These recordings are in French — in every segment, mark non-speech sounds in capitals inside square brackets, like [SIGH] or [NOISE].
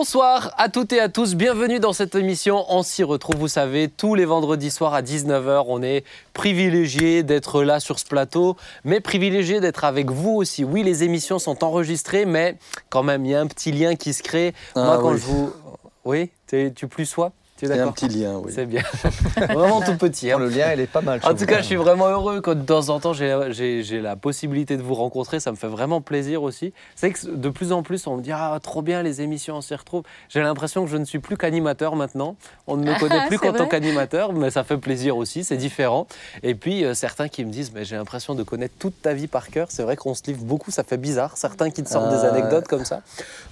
Bonsoir à toutes et à tous, bienvenue dans cette émission. On s'y retrouve, vous savez, tous les vendredis soirs à 19h. On est privilégié d'être là sur ce plateau, mais privilégié d'être avec vous aussi. Oui, les émissions sont enregistrées, mais quand même, il y a un petit lien qui se crée. Ah Moi, quand oui. je vous. Oui, tu tu plus sois Tu es un petit lien, oui. C'est bien. [LAUGHS] Vraiment tout petit. hein. Le lien, il est pas mal. En tout cas, je suis vraiment heureux quand de temps en temps j'ai- la possibilité de vous rencontrer. Ça me fait vraiment plaisir aussi. C'est que de plus en plus, on me dit Ah, trop bien les émissions, on s'y retrouve. J'ai l'impression que je ne suis plus qu'animateur maintenant. On ne me connaît plus qu'en tant qu'animateur, mais ça fait plaisir aussi, c'est différent. Et puis, euh, certains qui me disent Mais j'ai l'impression de connaître toute ta vie par cœur. C'est vrai qu'on se livre beaucoup, ça fait bizarre. Certains qui te sortent des Ah, anecdotes comme ça.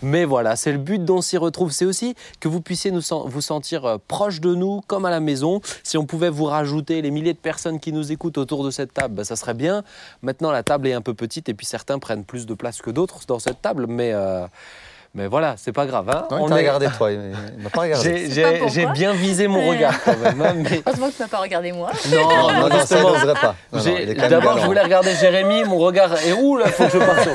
Mais voilà, c'est le but dont on s'y retrouve. C'est aussi que vous puissiez nous vous sentir euh, proche de nous, comme à la maison. Si on pouvait vous rajouter les milliers de personnes qui nous écoutent autour de cette table, bah, ça serait bien. Maintenant, la table est un peu petite et puis certains prennent plus de place que d'autres dans cette table. Mais, euh, mais voilà, c'est pas grave. hein. Non, On t'a est- regardé, toi. Il m'a pas regardé. J'ai- bien visé mon regard quand même. hein, mais- Heureusement que tu m'as pas regardé moi. Non, Non, non, non, ça, n'oserait pas. D'abord, je voulais regarder Jérémy, mon regard est où là Faut que je parte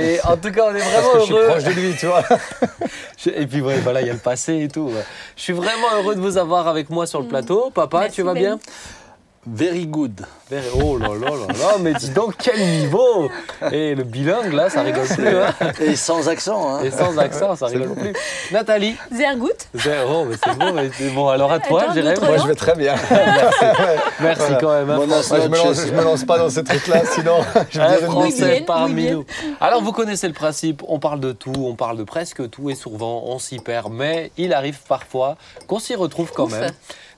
Et en tout cas, on est Parce vraiment que je suis heureux. proche de lui, tu vois. [LAUGHS] Je- Et puis ouais, voilà, il y a le passé et tout. ouais. Je suis vraiment heureux de vous avoir avec moi sur le plateau. Papa, Merci, tu vas Ben. bien? Very good. Very- Oh là là là là, mais dis donc quel niveau Et le bilingue là, ça rigole plus. hein. Et sans accent. Hein. Et sans accent, ça rigole plus. Nathalie Zergout Zéro, mais c'est bon, mais c'est bon. Alors à toi, Jérémy. Moi, je vais très bien. [LAUGHS] Merci Voilà. quand même. hein, je me lance, je me lance pas dans ces trucs-là, [LAUGHS] sinon je vais Un dire une Français parmi nous. Alors vous connaissez le principe, on parle de tout, on parle de presque tout et souvent on s'y perd, mais il arrive parfois qu'on s'y retrouve quand Ouf. même.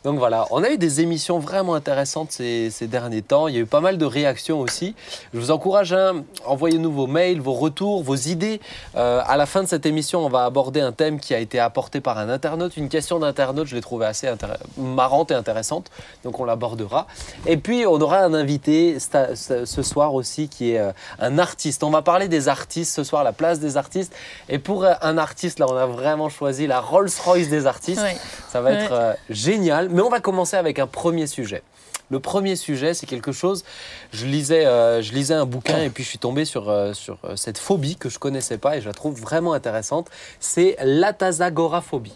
Donc voilà, on a eu des émissions vraiment intéressantes ces, ces derniers temps. Il y a eu pas mal de réactions aussi. Je vous encourage à envoyer-nous vos mails, vos retours, vos idées. Euh, à la fin de cette émission, on va aborder un thème qui a été apporté par un internaute, une question d'internaute. Je l'ai trouvée assez marrante et intéressante, donc on l'abordera. Et puis on aura un invité ce soir aussi qui est euh, un artiste. On va parler des artistes ce soir, la place des artistes. Et pour euh, un artiste, là, on a vraiment choisi la Rolls-Royce des artistes. Ouais. Ça va Ouais. être euh, génial. Mais on va commencer avec un premier sujet. Le premier sujet, c'est quelque chose. Je lisais, euh, je lisais un bouquin et puis je suis tombé sur, euh, euh, cette phobie que je connaissais pas et je la trouve vraiment intéressante. C'est l'atazagoraphobie.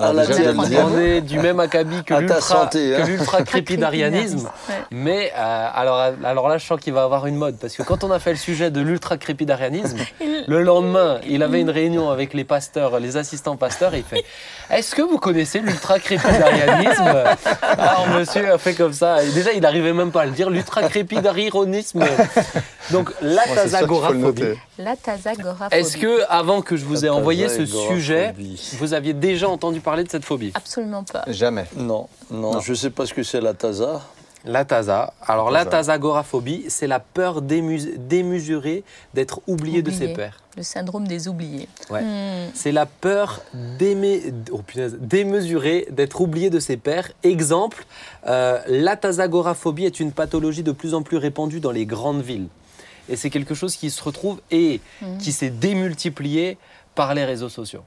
Ah, déjà, de le dire. on est du même acabit que l'ultra hein. l'ultra-crépidarianisme. [LAUGHS] Ouais. Mais euh, alors, alors là, je sens qu'il va avoir une mode. Parce que quand on a fait le sujet de l'ultra-crépidarianisme, [LAUGHS] le lendemain, il avait une réunion avec les pasteurs, les assistants pasteurs, et il fait Est-ce que vous connaissez l'ultra-crépidarianisme Alors, monsieur a fait comme ça. Et déjà, il n'arrivait même pas à le dire. Donc, le l'atazagoraphobie. noter. La tazagoraphobie. Est-ce que, avant que je vous ai envoyé ce sujet, vous aviez déjà entendu parler de cette phobie Absolument pas. Jamais. Non, non, Non. je ne sais pas ce que c'est la taza. La TASA. Alors, La TASA. tazagoraphobie, c'est la peur démus- démesurée d'être oublié de ses pairs. Le syndrome des oubliés. Ouais. Hmm. C'est la peur démé- oh, punaise, démesurée d'être oublié de ses pairs. Exemple, euh, la tazagoraphobie est une pathologie de plus en plus répandue dans les grandes villes. Et c'est quelque chose qui se retrouve et Mhm. qui s'est démultiplié par les réseaux sociaux.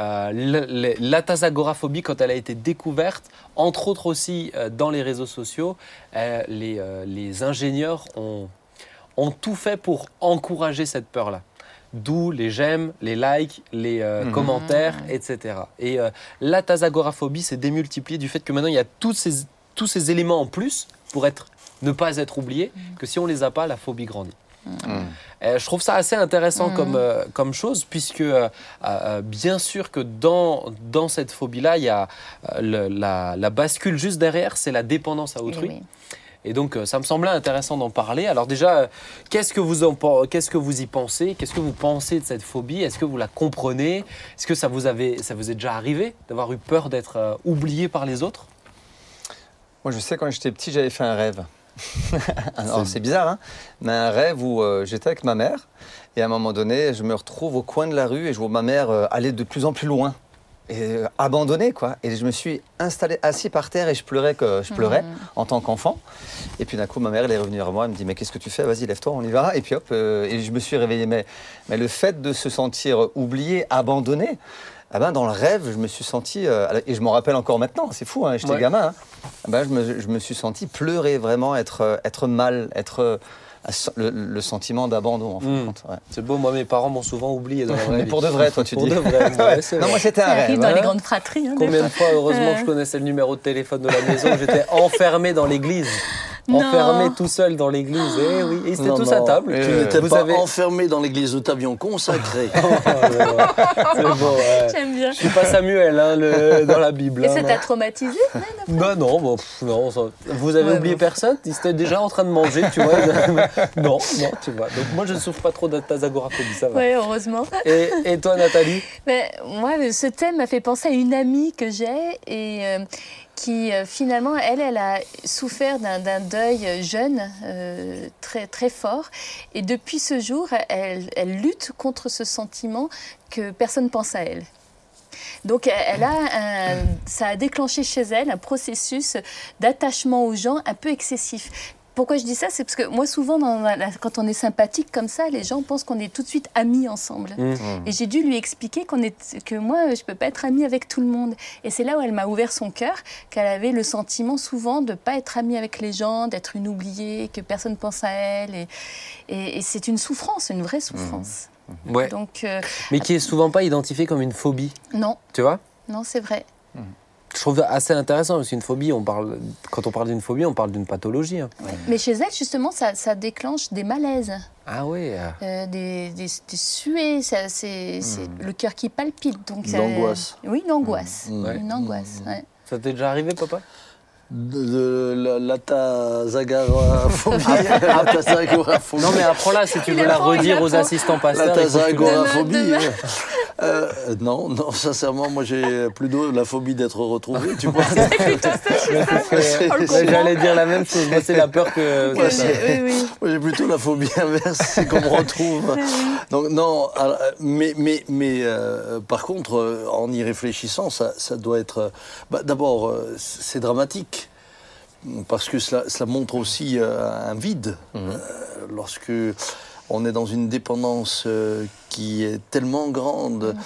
Euh, la tazagoraphobie, quand elle a été découverte, entre autres aussi euh, dans les réseaux sociaux, euh, les, euh, les ingénieurs ont, ont tout fait pour encourager cette peur-là. D'où les j'aime, les likes, les euh, Mhm. commentaires, etc. Et euh, la tazagoraphobie s'est démultipliée du fait que maintenant il y a tous ces, tous ces éléments en plus pour être, ne pas être oublié, que si on les a pas, la phobie grandit. Mm. Euh, je trouve ça assez intéressant Mhm. comme, euh, comme chose, puisque euh, euh, bien sûr que dans, dans cette phobie-là, il y a euh, le- la, la bascule juste derrière, c'est la dépendance à autrui. Eh oui. Et donc, ça me semblait intéressant d'en parler. Alors déjà, qu'est-ce que vous en qu'est-ce que vous y pensez? Qu'est-ce que vous pensez de cette phobie? Est-ce que vous la comprenez? Est-ce que ça vous avait, ça vous est déjà arrivé d'avoir eu peur d'être euh, oublié par les autres? Moi, je sais, quand j'étais petit, j'avais fait un rêve. Alors, c'est bizarre, hein Mais un rêve où euh, j'étais avec ma mère, et à un moment donné, je me retrouve au coin de la rue et je vois ma mère euh, aller de plus en plus loin. Et euh, abandonnée, quoi. Et je me suis installé, assis par terre et je pleurais, que je pleurais Mhm. en tant qu'enfant. Et puis d'un coup, ma mère, elle est revenue vers moi, elle me dit Mais qu'est-ce que tu fais? Vas-y, lève-toi, on y va. Et puis hop, euh, et je me suis réveillé. Mais, mais le fait de se sentir oublié, abandonné, ah ben, dans le rêve, je me suis senti, euh, et je m'en rappelle encore maintenant, c'est fou, hein, j'étais Ouais. gamin, hein. Ah ben, je, me, je me suis senti pleurer, vraiment être, euh, être mal, être euh, le, le sentiment d'abandon, en fin de Mm. compte. ouais. C'est beau, moi mes parents m'ont souvent oublié dans la vraie [LAUGHS] Mais vie. pour de vrai, toi, tu [LAUGHS] Pour dis. de vrai, ouais, c'est Non, moi, c'était Ça un arrive rêve. dans hein. les grandes fratries. hein, Combien de fois. heureusement, je connaissais le numéro de téléphone de la maison, j'étais enfermé dans l'église. Enfermé tout seul dans l'église. Eh oui, et ils étaient Non, tous à table. Tu n'étais vous pas avez- enfermé dans l'église où t'avions consacré. [LAUGHS] C'est [LAUGHS] bon, ouais. J'aime bien. Je suis pas Samuel hein, le- dans la Bible. Et hein, ça non. t'a traumatisé Bah non, bon, pff, non ça- vous avez Ouais, oublié bon. personne? Ils étaient déjà en train de manger, tu vois. [LAUGHS] non, non, tu vois. Donc moi, je ne souffre pas trop de ta agoraphobie, ça va. Ouais, heureusement. Et, et toi, Nathalie? Mais moi, ce thème m'a fait penser à une amie que j'ai et euh, qui euh, finalement, elle, elle a souffert d'un deuil jeune, euh, très, très fort. Et depuis ce jour, elle, lutte contre ce sentiment que personne pense à elle. Donc, elle- a ça a déclenché chez elle un processus d'attachement aux gens un peu excessif. Pourquoi je dis ça C'est parce que moi, souvent, dans la- la- quand on est sympathique comme ça, les gens pensent qu'on est tout de suite amis ensemble. Mm. Et j'ai dû lui expliquer qu'on est, que moi, je peux pas être amie avec tout le monde. Et c'est là où elle m'a ouvert son cœur, qu'elle avait le sentiment souvent de pas être amie avec les gens, d'être une oubliée, que personne pense à elle. Et, et- et c'est une souffrance, une vraie souffrance. Ouais. Donc, euh, Mais qui est souvent pas identifiée comme une phobie, non, tu vois? Non, c'est vrai. Je trouve ça assez intéressant parce qu'une phobie, on parle, quand on parle d'une phobie, on parle d'une pathologie. hein. Mais chez elle, justement, ça, ça déclenche des malaises, Ah oui. euh, euh, des, des, des suées, ça, c'est c'est le cœur qui palpite. Donc ça- L'angoisse. Oui, l'angoisse. Mm. Ouais. Une angoisse, ouais. Ça t'est déjà arrivé, papa? De, de la, la tazagoraphobie. la tazagoraphobie. Non, mais apprends-la si tu veux la redire aux assistants La pasteurs. le- tazagoraphobie. Demain, euh, non, non, sincèrement, moi j'ai plutôt la phobie d'être retrouvé, tu vois. [LAUGHS] J'allais dire la même chose. Moi, c'est la peur que. Que ça- j'ai- oui, oui. Moi, j'ai plutôt la phobie inverse, c'est qu'on me retrouve. Donc non, alors, mais, mais, mais euh, par contre, euh, en y réfléchissant, ça, ça doit être... euh, bah, D'abord, euh, c'est dramatique, parce que cela, cela montre aussi euh, un vide. Euh, lorsque on est dans une dépendance euh, qui est tellement grande,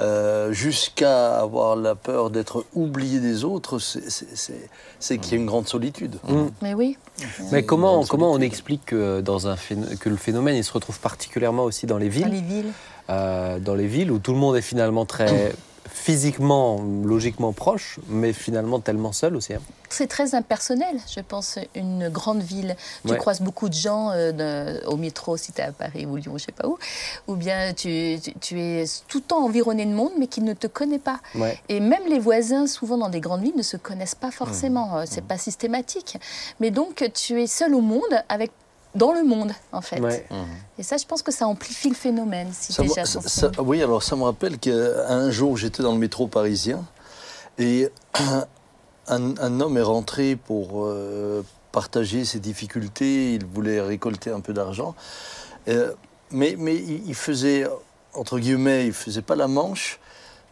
euh, jusqu'à avoir la peur d'être oublié des autres, c'est- qu'il y a une grande solitude. Mm. Mais oui. Mais comment, comment on explique que, dans un que le phénomène il se retrouve particulièrement aussi dans les villes? Dans les villes. euh, dans les villes où tout le monde est finalement très [COUGHS] physiquement, logiquement proche, mais finalement tellement seul aussi. hein. C'est très impersonnel, je pense, une grande ville. Tu Ouais. croises beaucoup de gens euh, de- au métro, si tu es à Paris ou Lyon, je sais pas où, ou bien tu, tu- tu es tout le temps environné de monde, mais qui ne te connaît pas. Ouais. Et même les voisins, souvent dans des grandes villes, ne se connaissent pas forcément. Euh, C'est pas systématique. Mais donc, tu es seul au monde, avec dans le monde, en fait. Ouais. Et ça, je pense que ça amplifie le phénomène, si Ça déjà ça- ça- oui, alors ça me rappelle qu'un jour j'étais dans le métro parisien et [CLEARS THROAT] un, un homme est rentré pour euh, partager ses difficultés, il voulait récolter un peu d'argent, Euh, mais, mais il faisait, entre guillemets, il faisait pas la manche,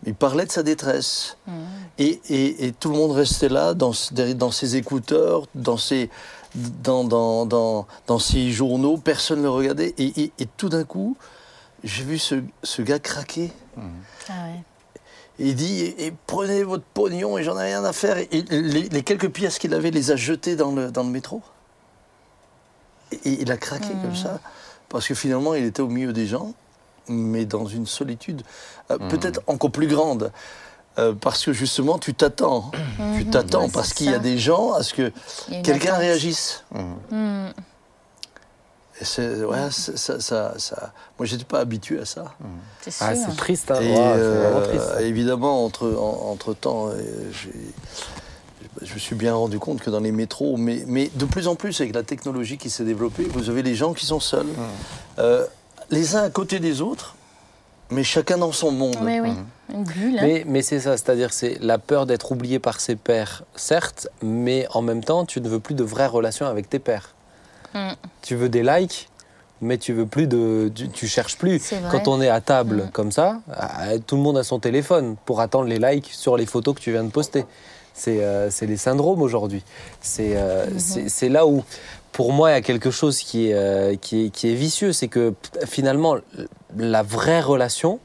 il parlait de sa détresse. Mmh. Et, et- et tout le monde restait là, dans, dans ses écouteurs, dans ses, dans, dans, dans, dans ses journaux, personne ne le regardait. Et, et- et tout d'un coup, j'ai vu ce, ce gars craquer. Ah ouais. Il dit et, et prenez votre pognon et j'en ai rien à faire. Et les, les quelques pièces qu'il avait, les a jetées dans le, dans le métro. Et, et il a craqué Mmh. comme ça. Parce que finalement, il était au milieu des gens, mais dans une solitude euh, Mmh. peut-être encore plus grande. Euh, parce que justement, tu t'attends. Tu t'attends. Ouais, parce qu'il y a des gens à ce que quelqu'un réagisse. Mmh. Et c'est- ouais, c'est- ça, ça, ça- Moi, j'étais pas habitué à ça. C'est. Ah, triste. Hein. Et euh, triste. évidemment, entre, en- entre temps, euh, je me suis bien rendu compte que dans les métros, mais, mais de plus en plus avec la technologie qui s'est développée, vous avez les gens qui sont seuls, euh, les uns à côté des autres, mais chacun dans son monde. Oui, oui. Une bulle. hein. Mais, mais c'est ça, c'est-à-dire c'est la peur d'être oublié par ses pairs, certes, mais en même temps, tu ne veux plus de vraies relations avec tes pairs. Mm. Tu veux des likes, mais tu veux plus de, tu, tu cherches plus. C'est vrai. Quand on est à table Mm. comme ça, ah, tout le monde a son téléphone pour attendre les likes sur les photos que tu viens de poster. C'est euh, c'est les syndromes aujourd'hui. C'est euh, c'est- c'est là où, pour moi, il y a quelque chose qui est, euh, qui est, qui est vicieux. C'est que finalement, la vraie relation,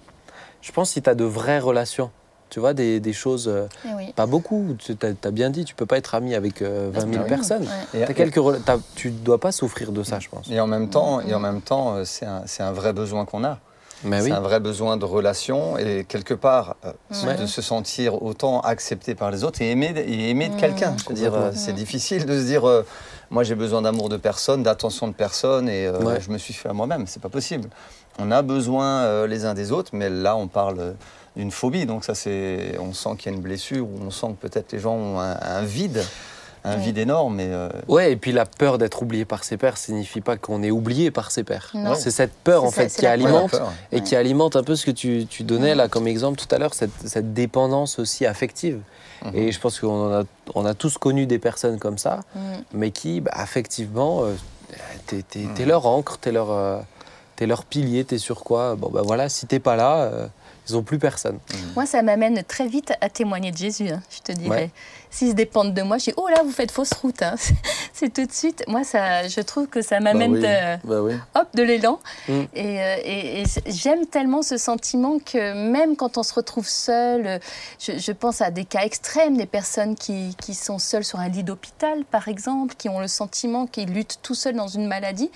je pense si tu as de vraies relations tu vois, des, des choses, euh, Eh oui. pas beaucoup. Tu as, bien dit, tu peux pas être ami avec euh, 20 000 Ah oui. personnes. Ouais. Quelques, tu dois pas souffrir de ça, je pense. Et en même temps, et en même temps, euh, c'est un, c'est un vrai besoin qu'on a. C'est oui. un vrai besoin de relation et quelque part euh, Ouais. de se sentir autant accepté par les autres et aimé, et aimé de Mm. quelqu'un. C'est difficile de se dire, euh, moi j'ai besoin d'amour de personne, d'attention de personne et euh, Ouais. je me suis fait à moi-même. C'est pas possible. On a besoin euh, les uns des autres, mais là on parle euh, d'une phobie. Donc ça c'est, on sent qu'il y a une blessure ou on sent que peut-être les gens ont un, un vide, un vide énorme. Et, euh, Ouais, et puis la peur d'être oublié par ses pères signifie pas qu'on est oublié par ses pères. Non. C'est cette peur en ça, fait qui alimente peur. et Ouais. qui alimente un peu ce que tu, tu donnais là comme exemple tout à l'heure, cette, cette dépendance aussi affective. Mhm. Et je pense qu'on a, on a tous connu des personnes comme ça, Mm. mais qui, bah, affectivement, euh, t'es, t'es- Mhm. t'es leur encre, t'es leur, euh, t'es leur pilier, t'es sur quoi Bon, bah voilà, si t'es pas là, euh, ils ont plus personne. Moi, ça m'amène très vite à témoigner de Jésus, hein, je te dirais. Ouais. S'ils dépendent de moi, je dis Oh là, vous faites fausse route. hein. [LAUGHS] C'est tout de suite. Moi, ça, je trouve que ça m'amène Bah oui, de- bah oui. hop, de l'élan. Mm. Et, euh, et- et c- j'aime tellement ce sentiment que même quand on se retrouve seul, je, je pense à des cas extrêmes, des personnes qui, qui sont seules sur un lit d'hôpital, par exemple, qui ont le sentiment qu'ils luttent tout seuls dans une maladie,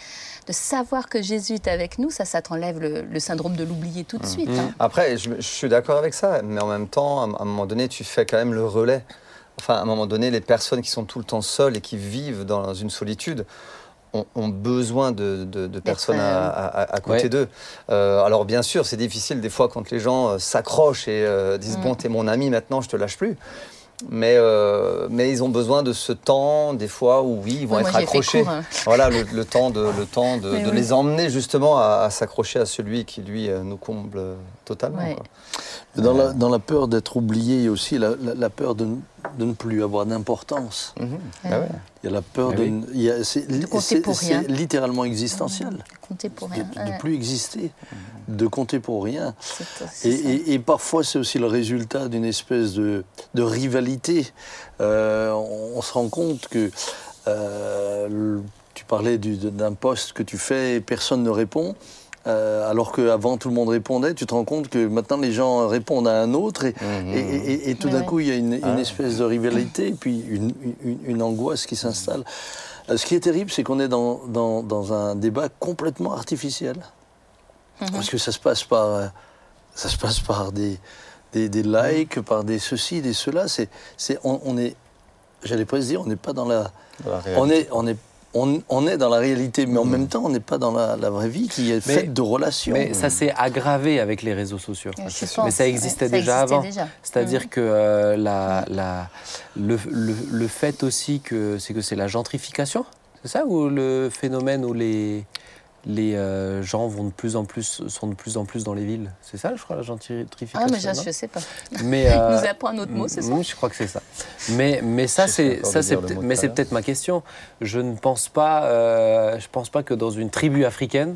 de savoir que Jésus est avec nous, ça, ça t'enlève le, le syndrome de l'oublier tout de suite. Mm. hein. Après, je, je suis d'accord avec ça, mais en même temps, à un moment donné, tu fais quand même le relais. Enfin, à un moment donné, les personnes qui sont tout le temps seules et qui vivent dans une solitude ont, ont besoin de, de- de personnes à, à- à côté Ouais. d'eux. Euh, alors, bien sûr, c'est difficile des fois quand les gens euh, s'accrochent et euh, disent Mm. Bon, t'es mon ami, maintenant, je te lâche plus. Mais, euh, mais ils ont besoin de ce temps, des fois, où oui, ils vont être accrochés. court, hein. Voilà, le, le temps de, le temps de, Mais de oui. les emmener justement à, à s'accrocher à celui qui, lui, nous comble totalement. Ouais. Dans la, dans la peur d'être oublié, il y a aussi la, la- la peur de, de ne plus avoir d'importance. Mhm. Ah ouais. Il y a la peur Ah de, oui. ne- il y a- c'est, De compter c'est- pour c'est rien. littéralement existentiel. Comptez pour De, rien. de Ouais. plus exister, de compter pour rien. C'est- c'est Et, ça. et- et parfois, c'est aussi le résultat d'une espèce de, de rivalité. Euh, on, on se rend compte que euh, le- tu parlais du- d'un poste que tu fais et personne ne répond. Euh, alors qu'avant tout le monde répondait, tu te rends compte que maintenant les gens répondent à un autre et, Mhm. et, et- et tout d'un ouais. coup il y a une, une Ah. espèce de rivalité et puis une, une- une angoisse qui s'installe. Euh, Ce qui est terrible, c'est qu'on est dans, dans- dans un débat complètement artificiel. Mhm. Parce que ça se passe par, euh, ça se passe par des, des, des likes, par des ceci, des cela. C'est, c'est, on, on est, j'allais pas se dire, on n'est pas dans la, Dans la on réalité. est, on est, on, on est dans la réalité, mais en même temps, on n'est pas dans la, la vraie vie qui est Mais- faite de relations. Mais ça s'est aggravé avec les réseaux sociaux. Mais ça ouais, existait ça déjà existait avant. C'est-à-dire Mhm. que euh, la, la- le, le- le fait aussi que c'est que c'est la gentrification, c'est ça ou le phénomène où les les euh, gens vont de plus en plus sont de plus en plus dans les villes, c'est ça, je crois, la gentrification. Ah, mais je, non je sais pas. Mais [LAUGHS] Il euh, nous apprend un autre mot, c'est ça mm, Je crois que c'est ça. Mais, mais ça, c'est ça, c'est mais c'est peut-être ma question. Je ne pense pas, euh, je pense pas que dans une tribu africaine,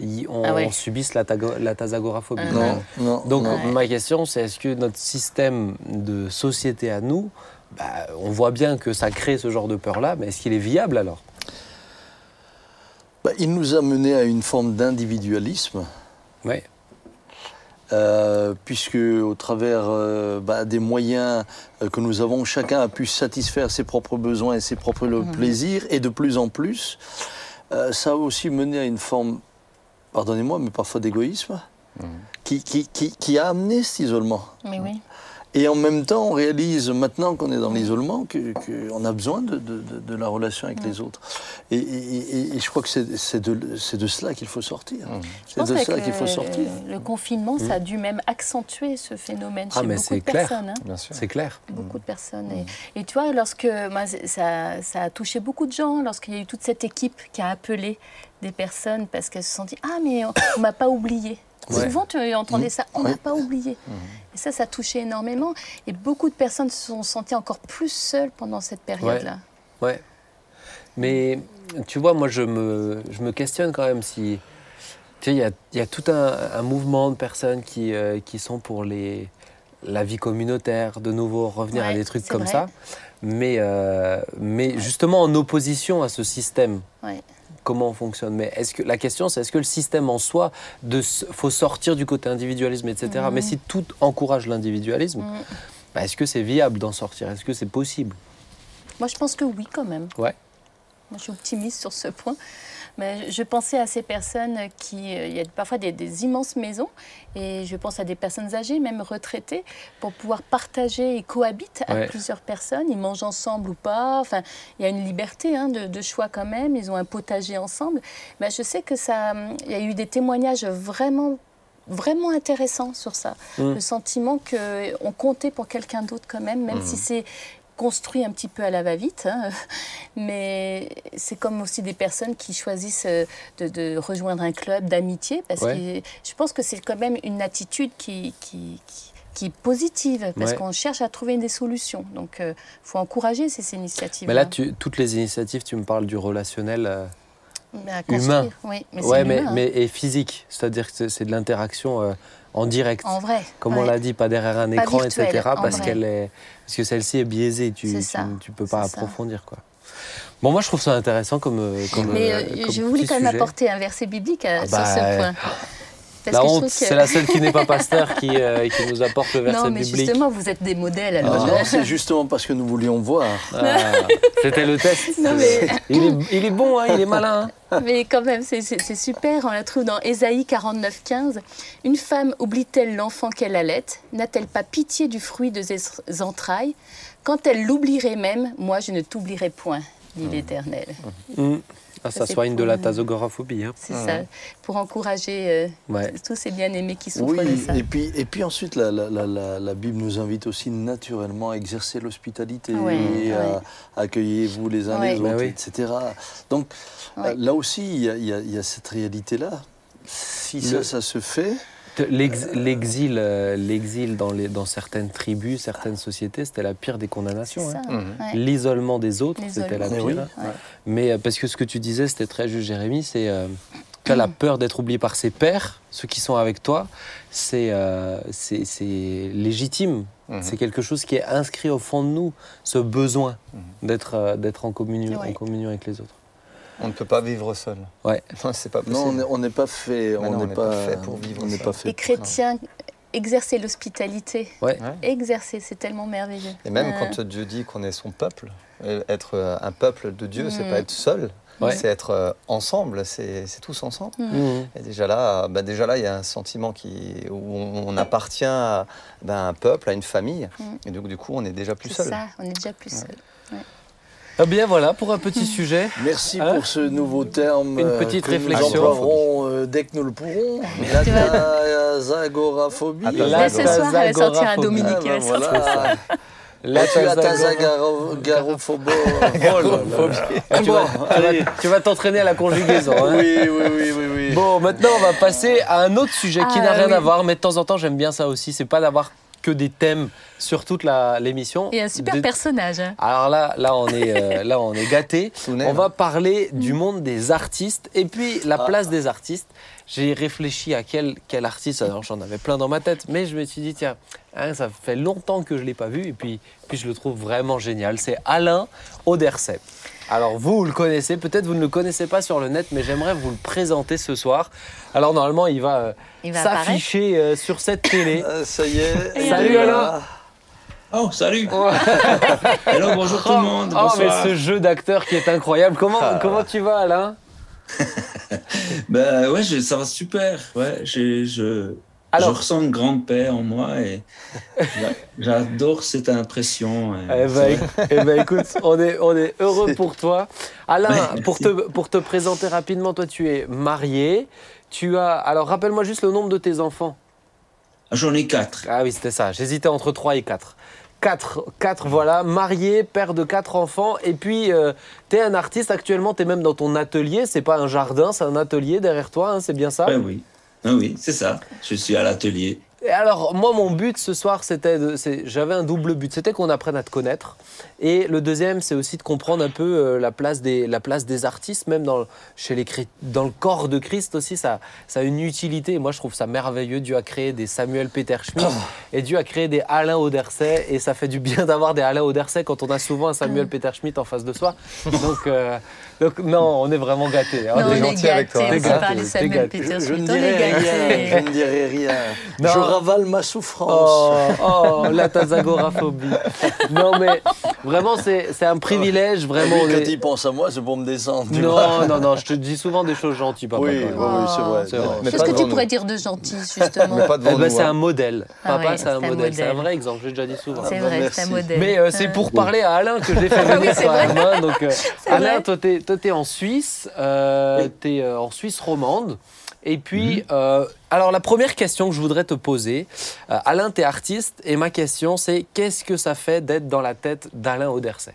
y- on Ah ouais. subisse la, tago- la tasagoraphobie. Ah. non, non. Donc non. Ma question, c'est est-ce que notre système de société à nous, bah, on voit bien que ça crée ce genre de peur-là, mais est-ce qu'il est viable alors? Bah, il nous a mené à une forme d'individualisme. Oui. Euh, puisque au travers euh, bah, des moyens euh, que nous avons, chacun a pu satisfaire ses propres besoins et ses propres le- plaisirs, et de plus en plus, euh, ça a aussi mené à une forme, pardonnez-moi, mais parfois d'égoïsme, qui, qui, qui, qui a amené cet isolement. Mais oui. Et en même temps, on réalise maintenant qu'on est dans l'isolement qu'on a besoin de, de- de- de la relation avec les autres. Et, et- et- et je crois que c'est de, cela qu'il faut sortir. Je C'est pense de cela qu'il faut le- sortir. Le, confinement, ça a dû même accentuer ce phénomène Ah, chez mais beaucoup de clair. personnes. hein. C'est clair. Beaucoup de personnes. Et, et tu vois, lorsque moi, ça, ça a touché beaucoup de gens, lorsqu'il y a eu toute cette équipe qui a appelé des personnes parce qu'elles se sont dit Ah, mais on, on m'a pas oublié. Ouais. Souvent, tu entendais ça, on Ouais. m'a pas oublié. Et ça, ça touchait énormément. Et beaucoup de personnes se sont senties encore plus seules pendant cette période-là. Ouais. Mais tu vois, moi, je me, je me questionne quand même si. Tu sais, il y a, y a tout un, un mouvement de personnes qui, euh, qui sont pour les, la vie communautaire, de nouveau revenir à des trucs comme vrai. ça. Mais, euh, mais justement en opposition à ce système. Ouais. Comment on fonctionne. Mais est-ce que la question, c'est est-ce que le système en soi, de, faut sortir du côté individualisme, etc. Mais si tout encourage l'individualisme, bah, est-ce que c'est viable d'en sortir? Est-ce que c'est possible? Moi, je pense que oui, quand même. Ouais. Moi, je suis optimiste sur ce point. Mais je pensais à ces personnes qui. Il y a parfois des, immenses maisons, et je pense à des personnes âgées, même retraitées, pour pouvoir partager et cohabiter avec plusieurs personnes. Ils mangent ensemble ou pas. Enfin, il y a une liberté hein, de, choix quand même. Ils ont un potager ensemble. Mais je sais que ça. Il y a eu des témoignages vraiment vraiment intéressants sur ça. Mmh. Le sentiment qu'on comptait pour quelqu'un d'autre quand même, même si mmh. c'est construit un petit peu à la va-vite, hein. mais c'est comme aussi des personnes qui choisissent euh, de, rejoindre un club d'amitié, parce que je pense que c'est quand même une attitude qui, qui, qui, est positive, parce qu'on cherche à trouver des solutions. Donc il euh, faut encourager ces, initiatives. Mais là, tu, toutes les initiatives, tu me parles du relationnel. Euh, humain, oui, mais, ouais, mais, mais, et physique, c'est-à-dire que c'est de l'interaction en direct. En vrai. Comme on l'a dit, pas derrière un écran, etc. Parce qu'elle est, parce que celle-ci est biaisée. Tu, tu, peux pas approfondir quoi. Bon, moi je trouve ça intéressant comme. Euh, comme Mais euh, euh, je voulais quand même apporter un verset biblique ah sur ce bah, la honte, c'est la seule qui n'est pas pasteur qui, qui, nous apporte le verset non, mais Justement, vous êtes des modèles. Alors. Non, c'est justement parce que nous voulions voir. Ah, C'était le test. [LAUGHS] Non, mais... il, est, il, est, bon, hein, il est malin. Hein. Mais quand même, c'est super. On la trouve dans Ésaïe 49, 15. Une femme oublie-t-elle l'enfant qu'elle allait? N'a-t-elle pas pitié du fruit de ses entrailles? Quand elle l'oublierait même, moi je ne t'oublierai point, dit mmh. l'Éternel. Mmh. Ah, ça, soigne de la tasogoraphobie. Hein. C'est ça, pour encourager euh, tous ces bien-aimés qui souffrent oui, de ça. Et puis, et puis ensuite, la, la, Bible nous invite aussi naturellement à exercer l'hospitalité, et à accueillir vous les uns les autres, etc. Donc euh, là aussi, il y, a cette réalité-là. Si ça, ça se fait, L'exil, euh, l'exil dans, les, dans certaines tribus, certaines sociétés, c'était la pire des condamnations. Hein. Mhm. L'isolement des autres, c'était la pire. Mais euh, parce que ce que tu disais, c'était très juste, Jérémy, c'est euh, que la peur d'être oublié par ses pères, ceux qui sont avec toi, c'est c'est légitime. Mhm. C'est quelque chose qui est inscrit au fond de nous, ce besoin mhm. d'être d'être en communion, en communion avec les autres. On ne peut pas vivre seul. Ouais. [LAUGHS] Non, c'est pas possible. Non, on n'est pas fait. On n'est pas, fait pour vivre. On pas fait. Et chrétien, exercer l'hospitalité. Ouais. Exercer, c'est tellement merveilleux. Et même euh. quand Dieu dit qu'on est son peuple, euh, être euh, un peuple de Dieu, c'est mm. pas être seul. C'est être ensemble, c'est tous ensemble. Mm. Et déjà là, bah déjà là, il y a un sentiment qui, où on, appartient à ben, un peuple, à une famille. Mm. Et donc, du coup, on est déjà plus seul. C'est ça, on est déjà plus seul. Eh bien voilà pour un petit sujet. Merci hein pour ce nouveau terme. Une euh, petite réflexion. Nous emploierons euh, dès que nous le pourrons. La zagoraphobie. Là ce soir, elle va sortir à Dominique. Ah, ben voilà. La [LAUGHS] tu as ta zagarophobie. Tu vas t'entraîner à la conjugaison. Hein. Oui, oui, oui, oui, oui. Bon, maintenant on va passer à un autre sujet qui ah, n'a rien à voir, mais de temps en temps j'aime bien ça aussi. C'est pas d'avoir que des thèmes sur toute l'émission. Et un super personnage. Hein. Alors là, là on est, euh, là on est gâté. [LAUGHS] On va parler du monde des artistes et puis la ah. place des artistes. J'ai réfléchi à quel, quel artiste, alors j'en avais plein dans ma tête, mais je me suis dit, tiens, hein, ça fait longtemps que je ne l'ai pas vu et puis, puis je le trouve vraiment génial. C'est Alain Auderset. Alors vous, vous le connaissez, peut-être vous ne le connaissez pas sur le net, mais j'aimerais vous le présenter ce soir. Alors normalement, il va, euh, s'afficher euh, sur cette télé. Ah, [LAUGHS] ça y est. Salut Alain. Oh, salut [LAUGHS] Hello, bonjour tout le monde Oh, mais ce jeu d'acteur qui est incroyable. Comment, ah. comment tu vas, Alain? [LAUGHS] Ben ouais, ça va super. Ouais, je, alors, je ressens une grande paix en moi et [LAUGHS] j'adore cette impression. Eh ben, eh ben, écoute, on est, on est heureux pour toi. Alain, pour, te, pour te présenter rapidement, toi tu es marié. Tu as. Alors rappelle-moi juste le nombre de tes enfants. Ah, j'en ai quatre. Ah oui, c'était ça. J'hésitais entre trois et quatre. Quatre, quatre, voilà, marié, père de quatre enfants, et puis euh, tu es un artiste actuellement, tu es même dans ton atelier, c'est pas un jardin, c'est un atelier derrière toi, hein, c'est bien ça? Ben Oui, ah oui, c'est ça. Je suis à l'atelier. Et alors, moi, mon but ce soir, c'était, j'avais un double but. C'était qu'on apprenne à te connaître. Et le deuxième, c'est aussi de comprendre un peu euh, la, place des, la place des artistes, même dans, chez les, dans le corps de Christ aussi. Ça, ça a une utilité. moi, je trouve ça merveilleux. Dieu a créé des Samuel Peter Schmidt et Dieu a créé des Alain Auderset. Et ça fait du bien [LAUGHS] d'avoir des Alain Auderset quand on a souvent un Samuel Peter Schmidt en face de soi. Donc, euh, Donc non, on est vraiment gâtés. Hein. on est gentil avec toi. T'es gâté. Je, je, ne dirai rien. Je ne dirai rien. Je ravale ma souffrance. Oh, oh la tazagoraphobie. non mais vraiment c'est un privilège vraiment. quand il pense à moi, c'est pour me descendre. Non non non, je te dis souvent des choses gentilles, papa. Oui, oui, c'est vrai. Qu'est-ce que tu pourrais dire de gentil justement eh ben, C'est hein. un modèle. Ah papa, c'est un modèle. C'est un vrai exemple. J'ai déjà dit souvent. C'est vrai, c'est un modèle. Mais euh, c'est pour parler à Alain que je l'ai fait [LAUGHS] venir quand même. Hein, donc euh, [LAUGHS] Alain, toi t'es es en Suisse, euh, t'es en Suisse romande. Et puis, mhm. alors la première question que je voudrais te poser, Alain, tu es artiste, et ma question c'est qu'est-ce que ça fait d'être dans la tête d'Alain Auderset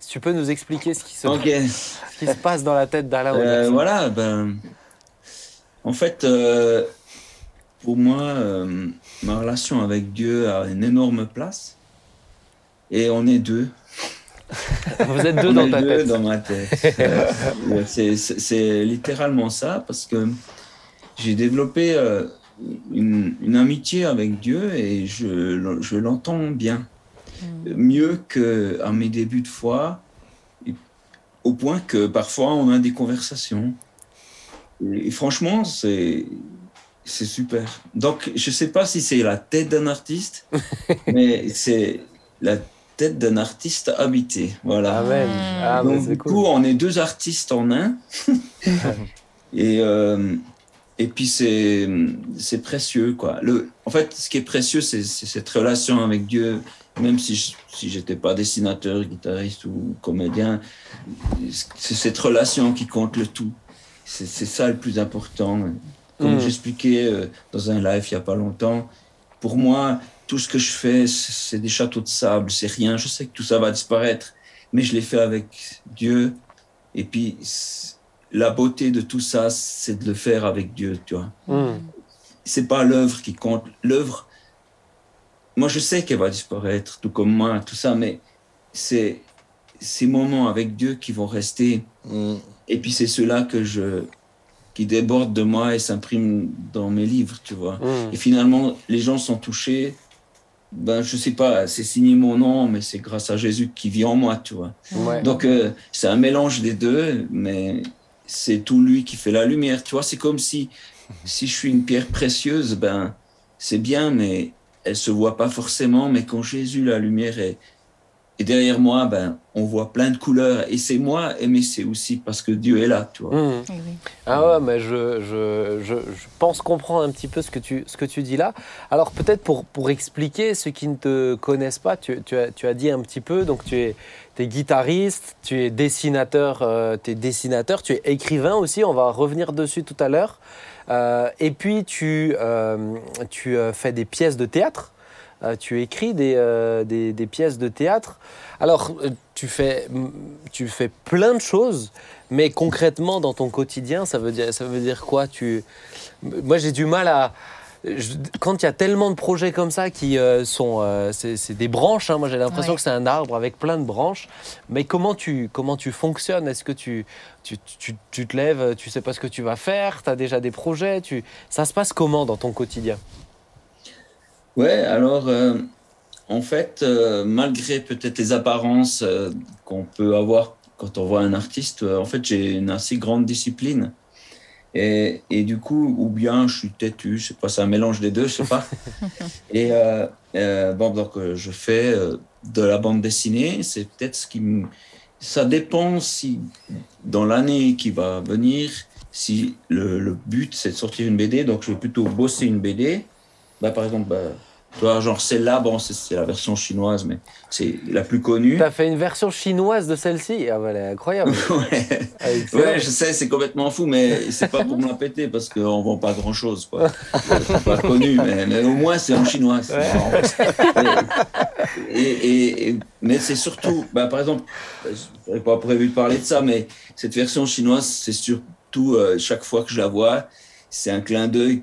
Si tu peux nous expliquer ce qui se, ce qui se passe dans la tête d'Alain Auderset. voilà, ben, en fait, pour moi, ma relation avec Dieu a une énorme place. Et on est deux. Vous êtes deux dans ta deux tête. dans ma tête. Euh, c'est littéralement ça parce que j'ai développé euh, une, amitié avec Dieu et je, je l'entends bien. Hmm. Mieux qu'à mes débuts de foi, au point que parfois on a des conversations. Et, franchement, c'est c'est super. Donc, je ne sais pas si c'est la tête d'un artiste, [LAUGHS] mais c'est la tête d'un artiste habité. Voilà. Amen. Ah, Donc, du coup, on est deux artistes en un. [LAUGHS] et, euh, et puis, c'est, c'est précieux. Quoi. Le, en fait, ce qui est précieux, c'est, cette relation avec Dieu. Même si je si j'étais pas dessinateur, guitariste ou comédien, c'est cette relation qui compte le tout. C'est, ça le plus important. Comme mm. j'expliquais euh, dans un live il n'y a pas longtemps, pour moi, tout ce que je fais, c'est des châteaux de sable, c'est rien. Je sais que tout ça va disparaître, mais je l'ai fait avec Dieu. Et puis, la beauté de tout ça, c'est de le faire avec Dieu, tu vois. Mm. C'est pas l'œuvre qui compte. L'œuvre, moi, je sais qu'elle va disparaître, tout comme moi, tout ça, mais c'est ces moments avec Dieu qui vont rester. Mm. Et puis, c'est cela que je, qui déborde de moi et s'imprime dans mes livres, tu vois. Mm. Et finalement, les gens sont touchés ben, je sais pas, c'est signé mon nom, mais c'est grâce à Jésus qui vit en moi, tu vois. Donc, euh, c'est un mélange des deux, mais c'est tout lui qui fait la lumière, tu vois. C'est comme si, si je suis une pierre précieuse, ben, c'est bien, mais elle se voit pas forcément, mais quand Jésus, la lumière est, et derrière moi, ben, on voit plein de couleurs. Et c'est moi, mais c'est aussi parce que Dieu est là, tu vois. Mmh. Eh ah ouais, mais je, je, je, pense comprendre un petit peu ce que tu, ce que tu dis là. Alors peut-être pour, pour expliquer ceux qui ne te connaissent pas, tu, tu, as, tu as dit un petit peu, donc tu es, es guitariste, tu es dessinateur, euh, tu es dessinateur, tu es écrivain aussi, on va revenir dessus tout à l'heure. Euh, et puis tu, euh, tu fais des pièces de théâtre. Euh, tu écris euh, des, des, pièces de théâtre. Alors, euh, tu fais, tu fais plein de choses, mais concrètement, dans ton quotidien, ça veut dire, ça veut dire quoi? Tu... Moi, j'ai du mal à... quand il y a tellement de projets comme ça qui sont, c'est des branches. Hein, moi, j'ai l'impression que c'est un arbre avec plein de branches. Mais comment tu, comment tu fonctionnes? Est-ce que tu tu, tu, tu, te lèves, tu sais pas ce que tu vas faire? Tu as déjà des projets? Tu... Ça se passe comment dans ton quotidien? Ouais, alors, euh, en fait, euh, malgré peut-être les apparences euh, qu'on peut avoir quand on voit un artiste, en fait, j'ai une assez grande discipline. Et, et, du coup, ou bien je suis têtu, je sais pas, c'est un mélange des deux, je sais pas. [LAUGHS] et bon, donc je fais de la bande dessinée, c'est peut-être ce qui me... Ça dépend si dans l'année qui va venir, si le, le but c'est de sortir une BD, donc je vais plutôt bosser une BD bah, par exemple, bah, genre celle-là, bon, c'est la version chinoise, mais c'est la plus connue. Tu as fait une version chinoise de celle-ci? Ah, bah, Elle est incroyable. [LAUGHS] ouais. Ah, ouais. je sais, c'est complètement fou, mais c'est pas pour me la péter parce qu'on vend pas grand-chose. C'est pas connu, mais, au moins c'est en chinois. Et, et, mais c'est surtout, bah, par exemple, je n'avais pas prévu de parler de ça, mais cette version chinoise, c'est surtout, euh, chaque fois que je la vois, c'est un clin d'œil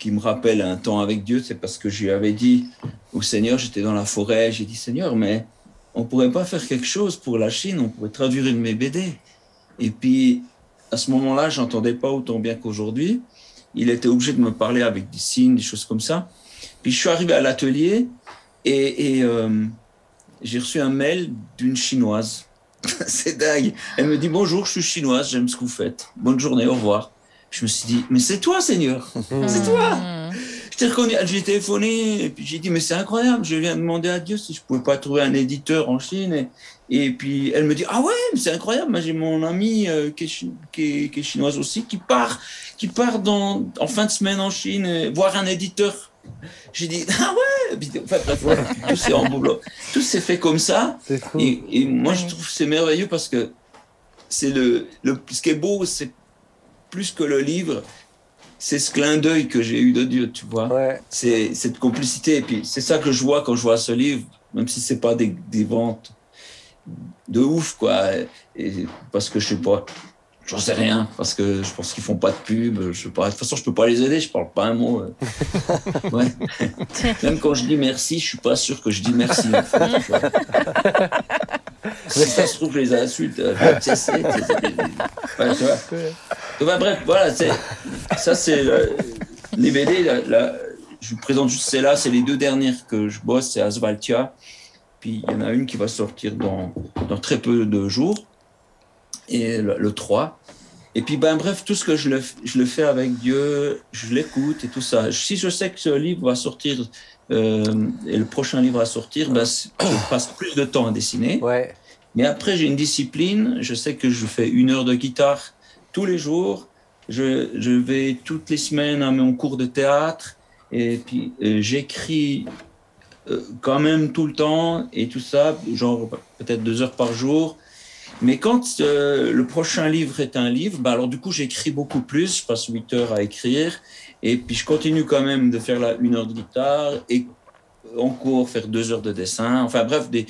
qui me rappelle un temps avec Dieu, c'est parce que je lui avais dit au Seigneur, j'étais dans la forêt, j'ai dit Seigneur, mais on pourrait pas faire quelque chose pour la Chine, on pourrait traduire une de mes BD. Et puis, à ce moment-là, j'entendais pas autant bien qu'aujourd'hui. Il était obligé de me parler avec des signes, des choses comme ça. Puis je suis arrivé à l'atelier et, euh, j'ai reçu un mail d'une chinoise [LAUGHS] c'est dingue. Elle me dit bonjour, je suis chinoise, j'aime ce que vous faites. Bonne journée, au revoir. Je me suis dit, mais c'est toi, Seigneur, c'est toi. Je t'ai reconnu, j'ai téléphoné, et puis j'ai dit, mais c'est incroyable, je viens demander à Dieu si je pouvais pas trouver un éditeur en Chine. Et, et puis elle me dit, ah ouais, mais c'est incroyable, moi j'ai mon amie euh, qui, est, qui, est, qui est chinoise aussi, qui part, qui part dans, en fin de semaine en Chine, euh, voir un éditeur. J'ai dit, ah ouais, enfin, bref, [LAUGHS] tout s'est en boulot. Tout s'est fait comme ça. Et, et moi, je trouve que c'est merveilleux parce que c'est le, le, ce qui est beau, c'est plus que le livre, c'est ce clin d'œil que j'ai eu de Dieu, tu vois. Ouais. C'est cette complicité. Et puis, c'est ça que je vois quand je vois ce livre, même si c'est pas des, des ventes de ouf, quoi. Et, parce que je sais pas, j'en sais rien, parce que je pense qu'ils font pas de pub, je sais pas. De toute façon, je peux pas les aider, je parle pas un mot. euh. [LAUGHS] Ouais. Même quand je dis merci, je suis pas sûr que je dis merci. en fait. [LAUGHS] Si ça se trouve, je les insulte. euh, ouais, tu vois. Bref, voilà, ça c'est le- les BD. je vous présente juste celles-là, c'est les deux dernières que je bosse, c'est Asvaltia. Puis il y en a une qui va sortir dans, dans très peu de jours, et le, le 3. Et puis, ben, bref, tout ce que je le, je le fais avec Dieu, je l'écoute et tout ça. Si je sais que ce livre va sortir, euh, et le prochain livre à sortir, ben, je passe plus de temps à dessiner. Ouais. Mais après, j'ai une discipline. Je sais que je fais une heure de guitare tous les jours. Je, je vais toutes les semaines à mon cours de théâtre. Et puis, euh, j'écris euh, quand même tout le temps et tout ça, genre peut-être deux heures par jour. Mais quand euh, le prochain livre est un livre, bah alors du coup, j'écris beaucoup plus. Je passe huit heures à écrire. Et puis, je continue quand même de faire la une heure de guitare et en cours faire deux heures de dessin. Enfin, bref, des,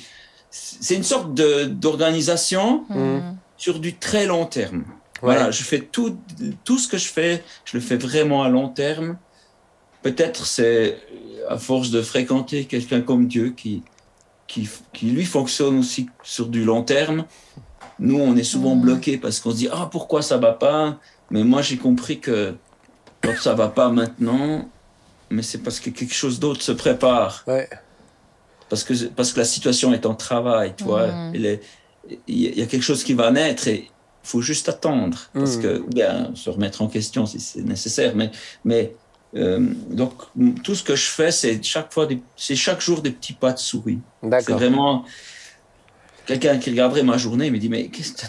c'est une sorte de- d'organisation Mm. sur du très long terme. Voilà, je fais tout, tout ce que je fais, je le fais vraiment à long terme. Peut-être c'est à force de fréquenter quelqu'un comme Dieu qui, qui, qui lui fonctionne aussi sur du long terme. Nous, on est souvent Mhm. bloqués parce qu'on se dit ah pourquoi ça va pas? Mais moi, j'ai compris que quand ça va pas maintenant, mais c'est parce que quelque chose d'autre se prépare Ouais. parce que, parce que la situation est en travail, tu vois. Est- Il y a- il y a quelque chose qui va naître et il faut juste attendre. Parce Mhm. que, ou bien se remettre en question si c'est nécessaire. Mais, mais euh, donc, tout ce que je fais, c'est chaque fois, c'est chaque jour des petits pas de souris. C'est vraiment. Quelqu'un qui regarderait ma journée me dit Mais qu'est-ce que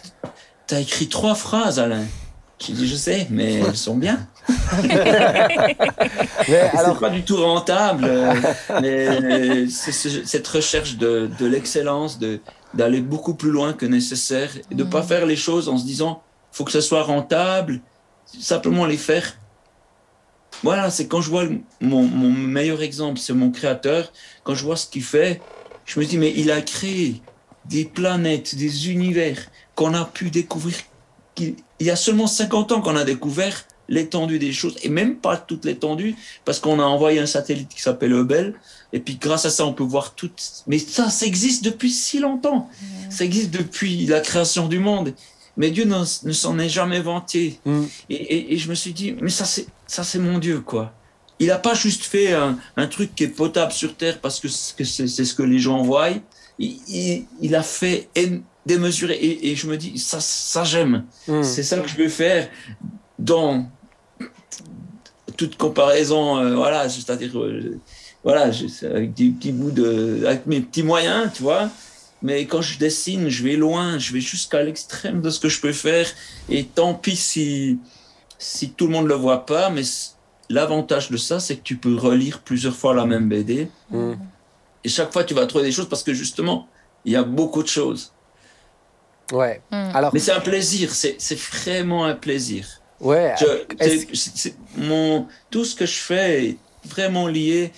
t'as- écrit trois phrases, Alain J'ai dit Je sais, mais elles sont bien. [LAUGHS] Mais Alors, pas du tout rentable, euh, mais ce- cette recherche de, de l'excellence, d'aller beaucoup plus loin que nécessaire, et de pas faire les choses en se disant faut que ça soit rentable, simplement les faire. Voilà, c'est quand je vois mon, mon meilleur exemple, c'est mon créateur. Quand je vois ce qu'il fait, je me dis mais il a créé des planètes, des univers qu'on a pu découvrir. qu'il- Il y a seulement 50 ans qu'on a découvert l'étendue des choses, et même pas toute l'étendue, parce qu'on a envoyé un satellite qui s'appelle Hubble, et puis grâce à ça, on peut voir tout. Mais ça, ça existe depuis si longtemps. Ça existe depuis la création du monde. Mais Dieu ne, ne s'en est jamais vanté. Mm. Et, et- et je me suis dit, mais ça, c'est ça, c'est mon Dieu, quoi. Il n'a pas juste fait un, un truc qui est potable sur Terre parce que c'est que c'est- c'est ce que les gens voient. Il, il- il a fait démesuré. Et, et je me dis, ça, ça j'aime. Hmm. C'est ça que je veux faire dans toute comparaison, euh, voilà, c'est-à-dire, euh, voilà, je- avec des petits bouts de, avec mes petits moyens, tu vois. Mais quand je dessine, je vais loin, je vais jusqu'à l'extrême de ce que je peux faire. Et tant pis si, si tout le monde le voit pas, mais l'avantage de ça, c'est que tu peux relire plusieurs fois la même BD. Hmm. Et chaque fois, tu vas trouver des choses parce que justement, il y a beaucoup de choses. Ouais. Mm. Alors, Mais c'est un plaisir, c'est vraiment un plaisir. ouais. Je- mon, tout ce que je fais est vraiment lié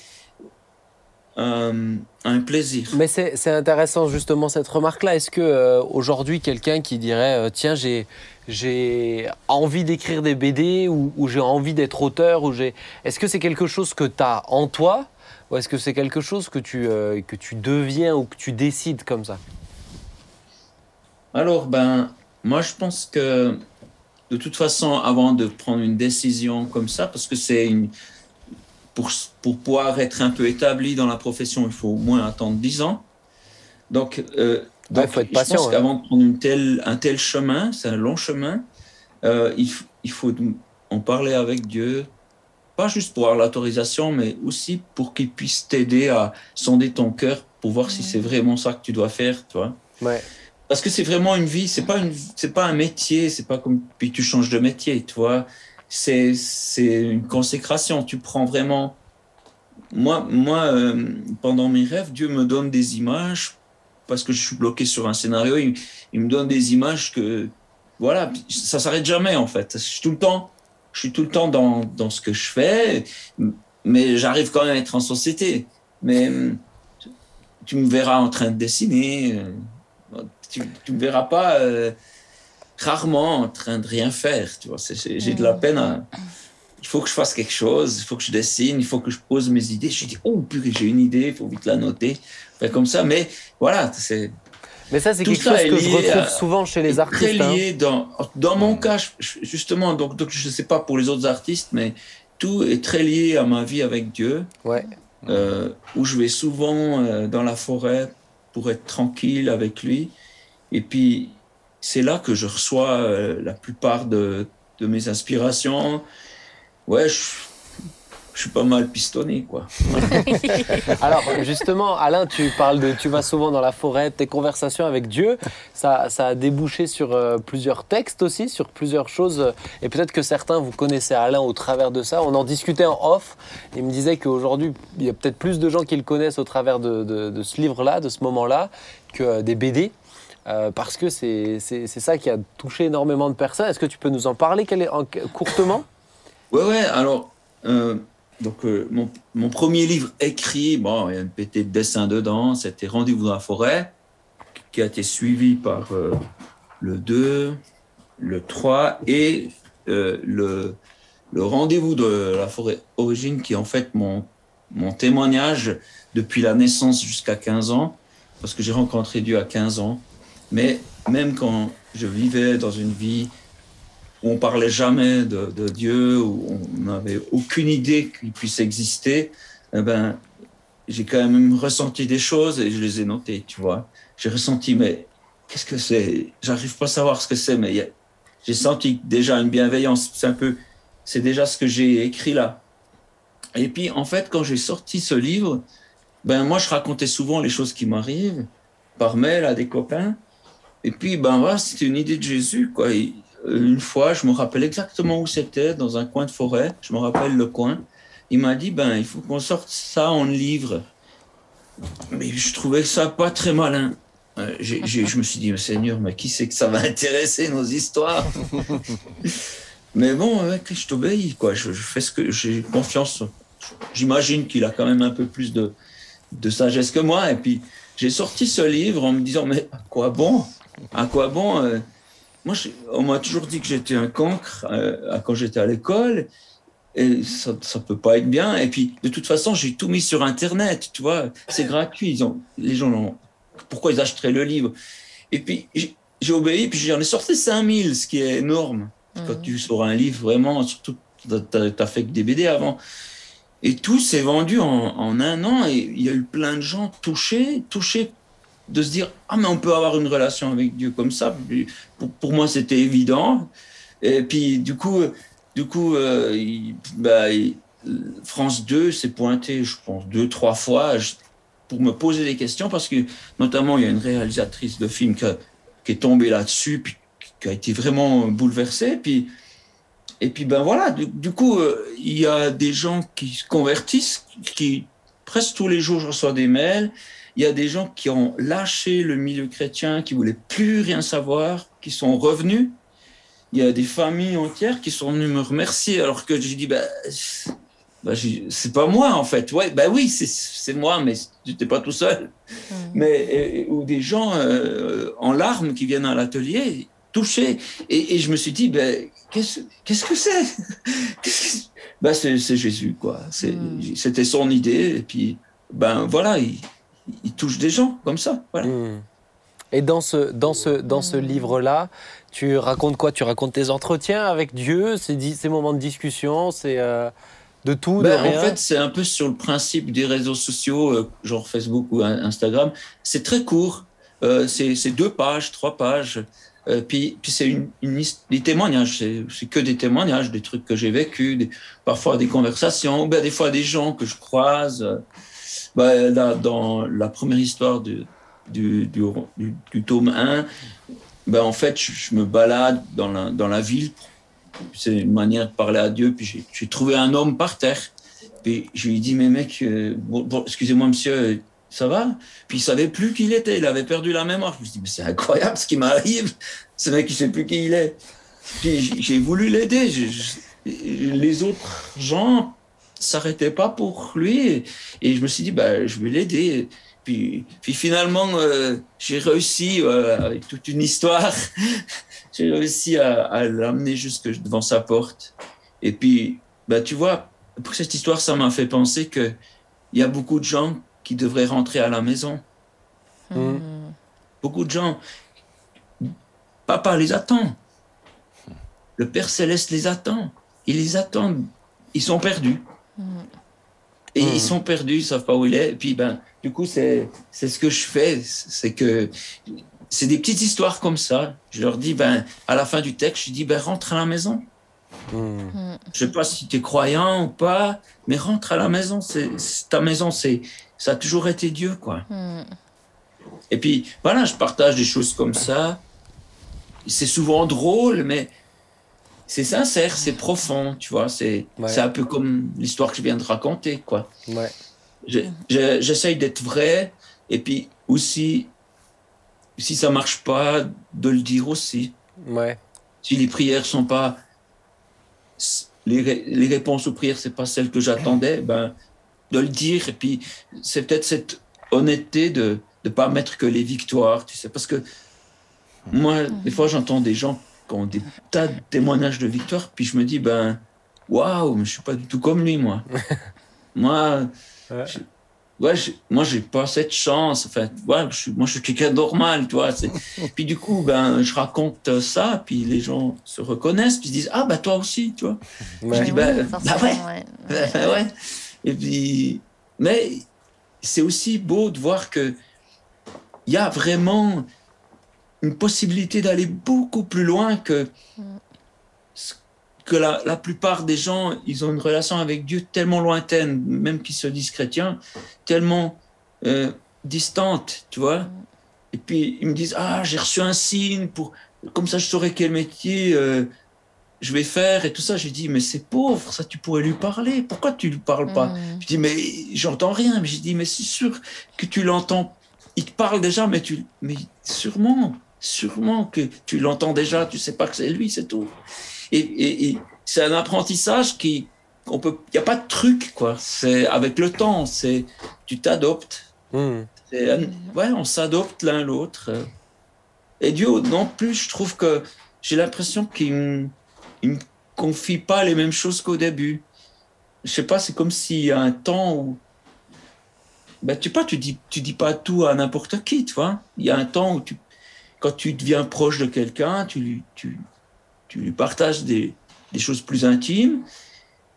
euh, à un plaisir. Mais c'est c'est intéressant justement cette remarque-là. Est-ce que euh, aujourd'hui quelqu'un qui dirait euh, tiens j'ai j'ai envie d'écrire des BD ou, ou j'ai envie d'être auteur ou j'ai est-ce que c'est quelque chose que tu as en toi ou est-ce que c'est quelque chose que tu euh, que tu deviens ou que tu décides comme ça? Alors, ben, moi, je pense que de toute façon, avant de prendre une décision comme ça, parce que c'est une. Pour, pour pouvoir être un peu établi dans la profession, il faut au moins attendre 10 ans. Donc, euh, Donc, faut être patient. Je pense qu'avant de prendre une telle, un tel chemin, c'est un long chemin, euh, il, il, faut en parler avec Dieu, pas juste pour avoir l'autorisation, mais aussi pour qu'il puisse t'aider à sonder ton cœur pour voir si c'est vraiment ça que tu dois faire, tu vois. Ouais. Parce que c'est vraiment une vie, c'est pas une, c'est pas un métier, c'est pas comme puis tu changes de métier, tu vois. C'est, c'est une consécration. Tu prends vraiment. Moi, moi, euh, pendant mes rêves, Dieu me donne des images parce que je suis bloqué sur un scénario. Il, il me donne des images que, voilà, ça s'arrête jamais en fait. Je suis tout le temps, je suis tout le temps dans, dans ce que je fais, mais j'arrive quand même à être en société. Mais tu me verras en train de dessiner. Euh, tu, tu me verras pas euh, rarement en train de rien faire. Tu vois, j'ai de la peine à. Il faut que je fasse quelque chose, il faut que je dessine, il faut que je pose mes idées. Je dis, oh, purée, j'ai une idée, il faut vite la noter. Faire comme ça, mais voilà, c'est. Mais ça, c'est quelque chose que je retrouve souvent chez les artistes. Très lié dans, dans mon cas, justement, donc, donc je ne sais pas pour les autres artistes, mais tout est très lié à ma vie avec Dieu. Ouais. Euh, où je vais souvent euh, dans la forêt pour être tranquille avec lui. Et puis, c'est là que je reçois euh, la plupart de, de, mes inspirations. Ouais, je, je suis pas mal pistonné, quoi. [LAUGHS] Alors, justement, Alain, tu parles de, tu vas souvent dans la forêt, tes conversations avec Dieu, ça, ça a débouché sur euh, plusieurs textes aussi, sur plusieurs choses. Et peut-être que certains, vous connaissez Alain au travers de ça. On en discutait en off. Il me disait qu'aujourd'hui, il y a peut-être plus de gens qui le connaissent au travers de, de, ce livre-là, de ce moment-là, que euh, des BD. Euh, parce que c'est ça qui a touché énormément de personnes. Est-ce que tu peux nous en parler? Est, en, courtement? Ouais, ouais. Alors, donc, euh, mon, premier livre écrit, bon, il y a une pété de dessin dedans, c'était Rendez-vous dans la forêt, qui a été suivi par euh, le 2, le 3 et euh, le, le Rendez-vous de la forêt origine, qui est en fait mon, mon témoignage depuis la naissance jusqu'à 15 ans, parce que j'ai rencontré Dieu à 15 ans. Mais même quand je vivais dans une vie où on parlait jamais de, Dieu, où on n'avait aucune idée qu'il puisse exister, eh ben, j'ai quand même ressenti des choses et je les ai notées, tu vois. J'ai ressenti, mais qu'est-ce que c'est? J'arrive pas à savoir ce que c'est, mais j'ai senti déjà une bienveillance. C'est un peu, c'est déjà ce que j'ai écrit là. Et puis, en fait, quand j'ai sorti ce livre, ben moi, je racontais souvent les choses qui m'arrivent par mail à des copains. Et puis, ben voilà, c'était une idée de Jésus, quoi une fois, je me rappelle exactement où c'était, dans un coin de forêt, je me rappelle le coin. Il m'a dit, ben, il faut qu'on sorte ça en livre. Mais je trouvais ça pas très malin. Euh, je me suis dit, Seigneur, mais qui c'est que ça va intéresser nos histoires? [LAUGHS] Mais bon, je t'obéis, quoi. Je, fais ce que j'ai confiance. J'imagine qu'il a quand même un peu plus de, de sagesse que moi. Et puis, j'ai sorti ce livre en me disant, mais à quoi bon? À quoi bon euh, moi, on m'a toujours dit que j'étais un cancre euh, quand j'étais à l'école. Et ça, ça peut pas être bien. Et puis, de toute façon, j'ai tout mis sur Internet, tu vois. C'est gratuit. Ils ont, les gens ont, pourquoi ils achèteraient le livre? Et puis, j'ai obéi, puis j'en ai sorti 5000, ce qui est énorme. Quand mmh. tu sors un livre, vraiment, surtout, tu as fait que des BD avant. Et tout s'est vendu en, en, un an et il y a eu plein de gens touchés, touchés de se dire ah mais on peut avoir une relation avec Dieu comme ça. Pour, pour moi c'était évident. Et puis du coup du coup euh, bah, France 2 s'est pointé je pense deux trois fois pour me poser des questions parce que notamment il y a une réalisatrice de film qui, est tombée là-dessus puis qui a été vraiment bouleversée puis et puis ben voilà du, du coup euh, il y a des gens qui se convertissent qui presque tous les jours je reçois des mails il y a des gens qui ont lâché le milieu chrétien, qui voulaient plus rien savoir, qui sont revenus. Il y a des familles entières qui sont venues me remercier alors que j'ai dit, bah, bah c'est pas moi en fait. Ouais, bah oui, c'est moi, mais tu n'étais pas tout seul. Mmh. Mais ou des gens euh, en larmes qui viennent à l'atelier, touchés. Et, je me suis dit, ben, [LAUGHS] qu'est-ce que c'est? Bah, C'est Jésus, quoi. Mmh. C'était son idée. Et puis, ben voilà, il, il touche des gens comme ça. Voilà. Hmm. Et dans ce, dans ce, dans ce livre-là, tu racontes quoi? Tu racontes tes entretiens avec Dieu, ces, ces moments de discussion, c'est euh, de tout, de ben, rien? En fait, c'est un peu sur le principe des réseaux sociaux, euh, genre Facebook ou Instagram. C'est très court. Euh, c'est deux pages, trois pages. Puis, puis c'est une, une, des témoignages, c'est que des témoignages, des trucs que j'ai vécu, des, parfois des conversations, ben, des fois des gens que je croise. Ben, là, dans la première histoire de, du, du, du, tome 1, ben, en fait, je, me balade dans la, dans la ville. C'est une manière de parler à Dieu. Puis j'ai trouvé un homme par terre. Puis je lui ai dit, mais mec, euh, bon, excusez-moi, monsieur, ça va? Puis il savait plus qui il était. Il avait perdu la mémoire. Je me suis dit, mais c'est incroyable ce qui m'arrive. Ce mec, il sait plus qui il est. Puis j'ai voulu l'aider. Les autres gens s'arrêtaient pas pour lui. Et je me suis dit, bah, je vais l'aider. Puis, puis finalement, euh, j'ai réussi, euh, avec toute une histoire, [LAUGHS] j'ai réussi à, à l'amener jusque devant sa porte. Et puis, bah, tu vois, pour cette histoire, ça m'a fait penser qu'il y a beaucoup de gens qui devraient rentrer à la maison. Mmh. Beaucoup de gens. Papa les attend. Le Père Céleste les attend. Il les attend. Ils sont perdus. Mmh. Et ils sont perdus, ils savent pas où il est. Et puis, ben, du coup, c'est, ce que je fais. C'est que c'est des petites histoires comme ça. Je leur dis, ben, à la fin du texte, je dis, ben, rentre à la maison. Hmm. Je sais pas si tu es croyant ou pas, mais rentre à la maison. C'est, ta maison, c'est, ça a toujours été Dieu, quoi. Hmm. Et puis, voilà, je partage des choses comme ça. C'est souvent drôle, mais c'est sincère, c'est profond, tu vois. C'est, c'est un peu comme l'histoire que je viens de raconter, quoi. Ouais. j'essaye d'être vrai, et puis aussi, si ça marche pas, de le dire aussi. Ouais. Si les prières sont pas les, les, réponses aux prières, c'est pas celles que j'attendais, ben, de le dire. Et puis, c'est peut-être cette honnêteté de ne pas mettre que les victoires, tu sais. Parce que moi, des fois, j'entends des gens qui ont des tas de témoignages de victoire, puis je me dis, ben, waouh, mais je suis pas du tout comme lui, moi. [LAUGHS] moi, ouais, moi, j'ai pas cette chance. Enfin, ouais, je suis, moi, je suis quelqu'un de normal, tu vois. [LAUGHS] puis du coup, ben, je raconte ça, puis les gens se reconnaissent, puis ils se disent, ah, bah, toi aussi, tu vois. Je dis, ben, bah, ouais. Ben, [LAUGHS] ouais. Et puis, mais c'est aussi beau de voir que il y a vraiment une possibilité d'aller beaucoup plus loin que que la, la, plupart des gens, ils ont une relation avec Dieu tellement lointaine, même qu'ils se disent chrétiens, tellement euh, distante, tu vois. Et puis ils me disent ah j'ai reçu un signe pour comme ça je saurais quel métier euh, je vais faire et tout ça. J'ai dit mais c'est pauvre, ça tu pourrais lui parler. Pourquoi tu lui parles pas? Mm. Je dis mais j'entends rien. Mais j'ai dit mais c'est sûr que tu l'entends. Il te parle déjà, mais tu mais sûrement, sûrement que tu l'entends déjà. Tu sais pas que c'est lui, c'est tout. Et, c'est un apprentissage qui, on peut, il n'y a pas de truc, quoi. C'est avec le temps, c'est, tu t'adoptes. Hmm. Ouais, on s'adopte l'un l'autre. Et Dieu, non plus, je trouve que j'ai l'impression qu'il ne me confie pas les mêmes choses qu'au début. Je sais pas, c'est comme s'il y a un temps où ben, tu sais pas, tu dis, tu dis pas tout à n'importe qui, tu vois. Il y a un temps où tu, quand tu deviens proche de quelqu'un, tu, tu, tu lui partages des, des choses plus intimes,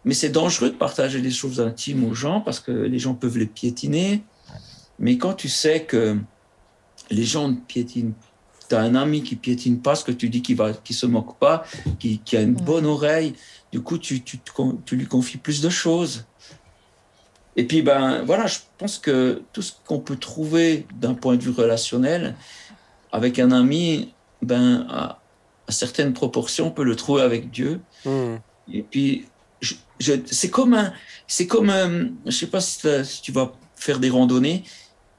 mais c'est dangereux de partager des choses intimes aux gens parce que les gens peuvent les piétiner. Mais quand tu sais que les gens ne piétinent, tu as un ami qui piétine pas ce que tu dis, qui va, qui se moque pas, qui, qui a une bonne oreille, du coup tu, tu, tu, lui confies plus de choses. Et puis ben voilà, je pense que tout ce qu'on peut trouver d'un point de vue relationnel avec un ami, ben à certaines proportions, on peut le trouver avec Dieu. Hmm. Et puis, je, c'est comme un, c'est comme un, je sais pas si, tu vas faire des randonnées,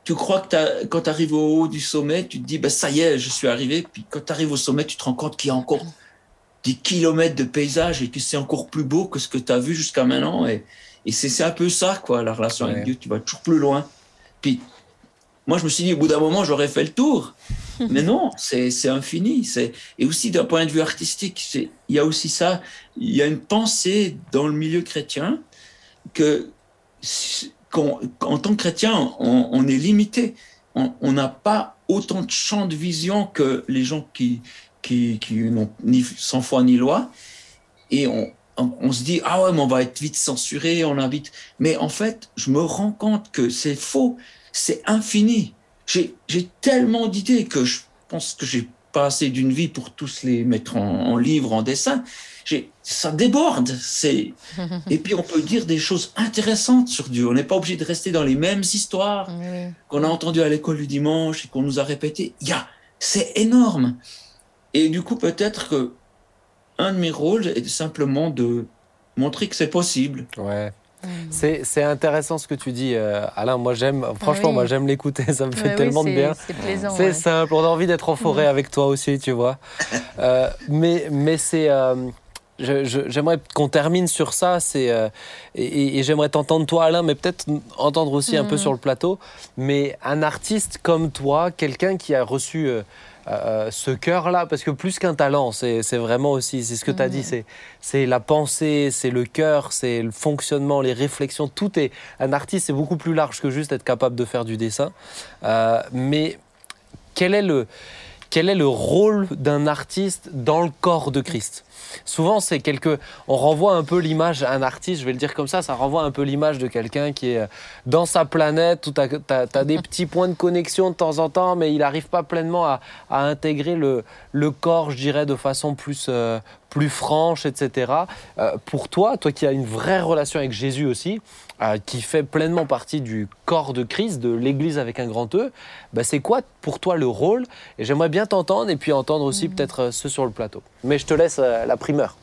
tu crois que quand tu arrives au haut du sommet, tu te dis, ben, ça y est, je suis arrivé. Puis quand tu arrives au sommet, tu te rends compte qu'il y a encore des kilomètres de paysage et que c'est encore plus beau que ce que tu as vu jusqu'à maintenant. Et, et c'est un peu ça, quoi, la relation avec Dieu. Tu vas toujours plus loin. Puis moi, je me suis dit, au bout d'un moment, j'aurais fait le tour. [LAUGHS] Mais non, c'est infini. Et aussi, d'un point de vue artistique, il y a aussi ça. Il y a une pensée dans le milieu chrétien que, en tant que chrétien, on, est limité. On n'a pas autant de champ de vision que les gens qui, qui, qui n'ont ni sans foi ni loi. Et on, on, se dit, ah ouais, mais on va être vite censuré, on invite. Mais en fait, je me rends compte que c'est faux c'est infini. J'ai tellement d'idées que je pense que j'ai pas assez d'une vie pour tous les mettre en, en livre, en dessin. Ça déborde. C'est [LAUGHS] et puis on peut dire des choses intéressantes sur Dieu. On n'est pas obligé de rester dans les mêmes histoires qu'on a entendues à l'école du dimanche et qu'on nous a répétées. Il y a, c'est énorme. Et du coup, peut-être que un de mes rôles est simplement de montrer que c'est possible. Ouais. Mm. C'est intéressant ce que tu dis, euh, Alain. Moi, j'aime, franchement, moi, j'aime l'écouter. [LAUGHS] Ça me fait tellement de bien. C'est simple. On a envie d'être en [LAUGHS] forêt avec toi aussi, tu vois. Euh, mais mais c'est. Euh, j'aimerais qu'on termine sur ça. C'est et, j'aimerais t'entendre toi, Alain, mais peut-être entendre aussi un peu mm. sur le plateau. Mais un artiste comme toi, quelqu'un qui a reçu euh, ce cœur-là, parce que plus qu'un talent, c'est vraiment aussi, c'est ce que tu as dit, c'est la pensée, c'est le cœur, c'est le fonctionnement, les réflexions, tout est... Un artiste, c'est beaucoup plus large que juste être capable de faire du dessin. Euh, mais quel est le, quel est le rôle d'un artiste dans le corps de Christ? Souvent, c'est quelque. On renvoie un peu l'image à un artiste, je vais le dire comme ça, ça renvoie un peu l'image de quelqu'un qui est dans sa planète, où tu as, des petits points de connexion de temps en temps, mais il n'arrive pas pleinement à, intégrer le, le, corps, je dirais, de façon plus, euh, plus franche, etc. Euh, pour toi, toi qui as une vraie relation avec Jésus aussi, euh, qui fait pleinement partie du corps de Christ, de l'Église avec un grand E, bah, c'est quoi pour toi le rôle? Et j'aimerais bien t'entendre et puis entendre aussi mm. peut-être euh, ceux sur le plateau. Mais je te laisse la primeur.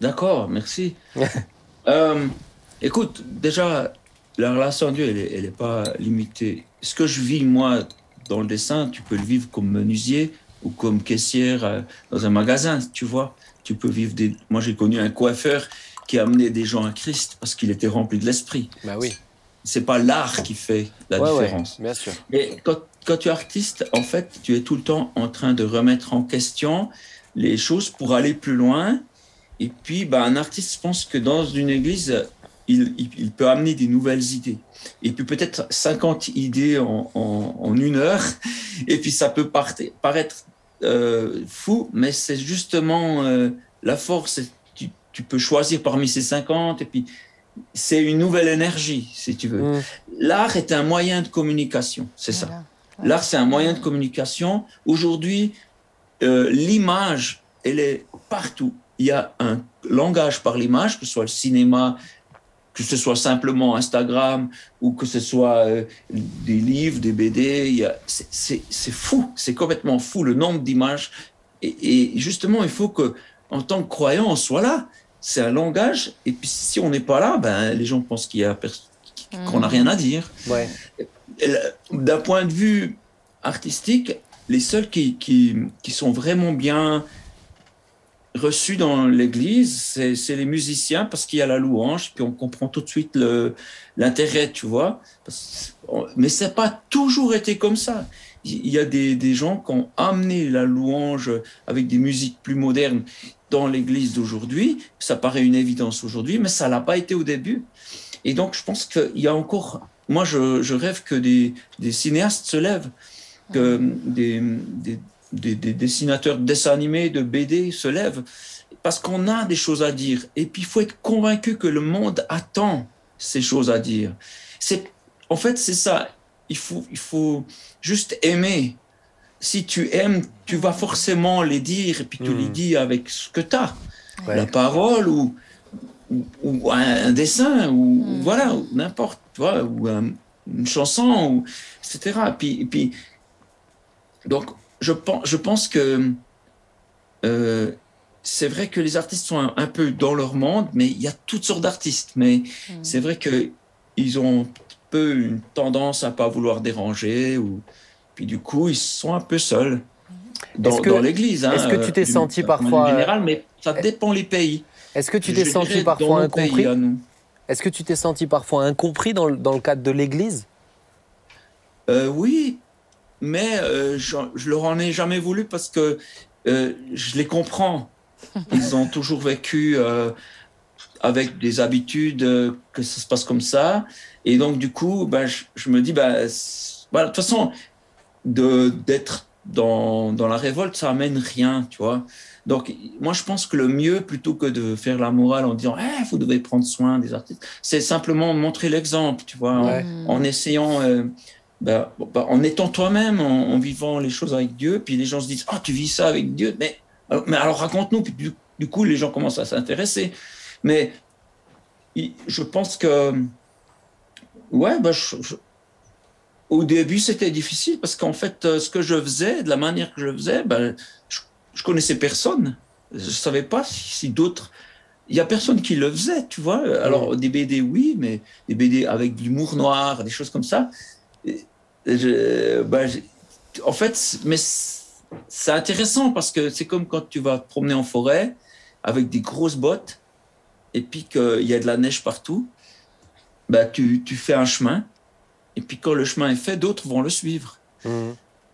D'accord, merci. [LAUGHS] écoute, déjà, la relation à Dieu, elle n'est pas limitée. Ce que je vis, moi, dans le dessin, tu peux le vivre comme menuisier ou comme caissière dans un magasin, tu vois tu peux vivre des. Moi, j'ai connu un coiffeur qui a amené des gens à Christ parce qu'il était rempli de l'esprit. Bah oui. C'est pas l'art qui fait la différence. bien sûr. Mais quand, quand, tu es artiste, en fait, tu es tout le temps en train de remettre en question les choses pour aller plus loin. Et puis, bah, un artiste, pense que dans une église, il, il, peut amener des nouvelles idées. Et puis peut-être 50 idées en, en, une heure. [LAUGHS] Et puis ça peut paraître euh, fou, mais c'est justement euh, la force. Tu, peux choisir parmi ces 50 et puis c'est une nouvelle énergie, si tu veux. Mm. L'art est un moyen de communication, c'est ça. L'art, c'est un moyen de communication. Aujourd'hui, euh, l'image, elle est partout. Il y a un langage par l'image, que ce soit le cinéma, que ce soit simplement Instagram ou que ce soit euh, des livres, des BD. C'est fou, c'est complètement fou le nombre d'images. Et, justement, il faut que, en tant que croyant, on soit là. C'est un langage. Et puis, si on n'est pas là, ben, les gens pensent qu'il y a qu'on n'a rien à dire. Ouais. D'un point de vue artistique, les seuls qui, qui, qui sont vraiment bien reçu dans l'église, c'est les musiciens parce qu'il y a la louange, puis on comprend tout de suite l'intérêt, tu vois. mais ça n'a pas toujours été comme ça. Il y a des, des, gens qui ont amené la louange avec des musiques plus modernes dans l'église d'aujourd'hui. Ça paraît une évidence aujourd'hui, mais ça l'a pas été au début. Et donc, je pense qu'il y a encore. Moi, je, je rêve que des, des, cinéastes se lèvent, que des, des des, dessinateurs de dessins animés, de BD se lèvent, parce qu'on a des choses à dire. Et puis, il faut être convaincu que le monde attend ces choses à dire. C'est, en fait, c'est ça. Il faut, il faut juste aimer. Si tu aimes, tu vas forcément les dire, et puis tu les hmm. dis avec ce que tu as. La parole ou, ou, un, dessin, ou hmm. voilà, n'importe, ou une chanson, ou, etc. Puis, et puis, donc, je pense, je pense que euh, c'est vrai que les artistes sont un, peu dans leur monde, mais il y a toutes sortes d'artistes. Mais mm. c'est vrai qu'ils ont un peu une tendance à pas vouloir déranger, ou puis du coup ils sont un peu seuls dans, dans l'Église. Hein, est-ce que tu t'es senti parfois général, mais ça dépend les pays. Est-ce que tu t'es senti parfois incompris Est-ce que tu t'es senti parfois incompris dans le, dans le cadre de l'Église euh, Oui, mais euh, je, je, leur en ai jamais voulu parce que euh, je les comprends. [LAUGHS] Ils ont toujours vécu euh, avec des habitudes que ça se passe comme ça. Et donc, du coup, ben, je, me dis, ben, de toute façon, d'être dans, dans, la révolte, ça amène rien, tu vois. Donc, moi, je pense que le mieux, plutôt que de faire la morale en disant, eh, vous devez prendre soin des artistes, c'est simplement montrer l'exemple, tu vois, en, en, essayant ben, ben, en étant toi-même, en, vivant les choses avec Dieu, puis les gens se disent Ah, tu vis ça avec Dieu, mais, mais alors raconte-nous. Puis du, coup, les gens commencent à s'intéresser. Mais je pense que, ouais, ben, au début, c'était difficile parce qu'en fait, euh, ce que je faisais, de la manière que je faisais, ben, je, je connaissais personne. Je savais pas si d'autres il y a personne qui le faisait, tu vois. Alors, des BD, oui, mais des BD avec de l'humour noir, des choses comme ça. Bah, en fait, mais c'est intéressant parce que c'est comme quand tu vas te promener en forêt avec des grosses bottes et puis qu'il y a de la neige partout. Bah, tu, tu, fais un chemin et puis quand le chemin est fait, d'autres vont le suivre. Mmh.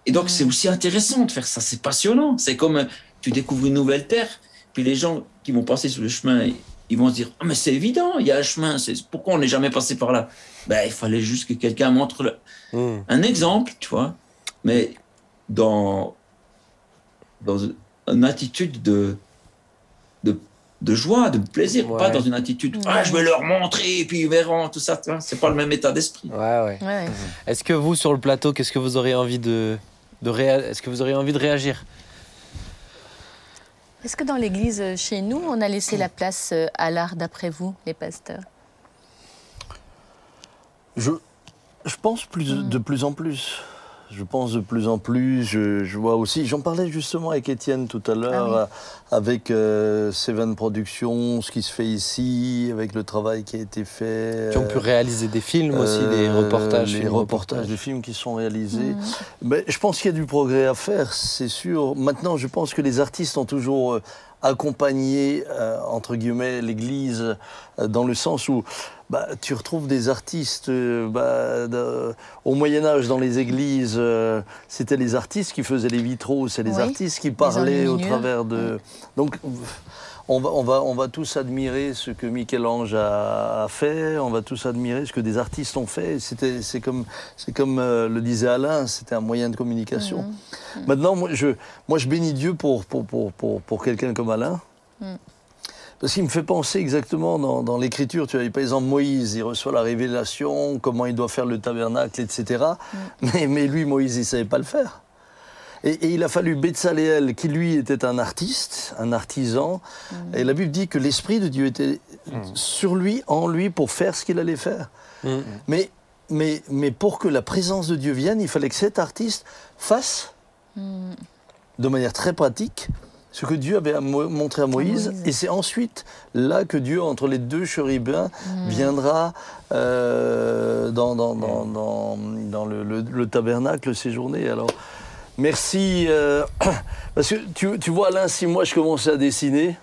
Et donc, c'est aussi intéressant de faire ça. C'est passionnant. C'est comme tu découvres une nouvelle terre. Puis les gens qui vont passer sur le chemin, ils vont se dire Ah, mais c'est évident, il y a un chemin, c'est pourquoi on n'est jamais passé par là? Ben, Il fallait juste que quelqu'un montre hmm. un exemple, tu vois. Mais dans, dans une attitude de, de, de joie, de plaisir, pas dans une attitude Ah, je vais leur montrer, et puis ils verront, tout ça, c'est pas le même état d'esprit. Ouais, ouais. Est-ce que vous, sur le plateau, qu'est-ce que vous auriez envie de. de Est-ce que vous auriez envie de réagir? Est-ce que dans l'Église euh, chez nous, on a laissé la place euh, à l'art d'après vous, les pasteurs? Je, je pense plus, hmm. de plus en plus je pense de plus en plus. Je, vois aussi, j'en parlais justement avec Étienne tout à l'heure, ah avec euh, Seven Productions, ce qui se fait ici, avec le travail qui a été fait. Qui ont pu réaliser des films aussi, des euh, reportages. Les reportages, des films qui sont réalisés. Mhm. Mais je pense qu'il y a du progrès à faire, c'est sûr. Maintenant, je pense que les artistes ont toujours euh, accompagné, entre guillemets, l'Église, dans le sens où bah, tu retrouves des artistes euh, bah, au Moyen Âge dans les églises. Euh, c'était les artistes qui faisaient les vitraux, c'est les artistes qui parlaient au travers de. Donc on va, on, va, on va tous admirer ce que Michel-Ange a, fait, on va tous admirer ce que des artistes ont fait. C'était, c'est comme, c'est comme euh, le disait Alain, c'était un moyen de communication. Mmh. Maintenant, moi je, moi, je bénis Dieu pour, pour, pour, pour, pour quelqu'un comme Alain. Mmh. Parce qu'il me fait penser exactement dans, l'écriture, tu vois, par exemple Moïse, il reçoit la révélation, comment il doit faire le tabernacle, etc. Mm. Mais, mais, lui, Moïse, il ne savait pas le faire. Et, il a fallu Betsaléel, qui lui était un artiste, un artisan. Mm. Et la Bible dit que l'Esprit de Dieu était mm. sur lui, en lui, pour faire ce qu'il allait faire. Mais, mais, mais pour que la présence de Dieu vienne, il fallait que cet artiste fasse, de manière très pratique, ce que Dieu avait montré à Moïse, et c'est ensuite là que Dieu, entre les deux chérubins, mm. viendra euh, dans, dans, dans, dans le, le, tabernacle séjourner. Alors, merci, euh, [CLEARS THROAT] parce que tu, tu vois, Alain, si moi je commençais à dessiner,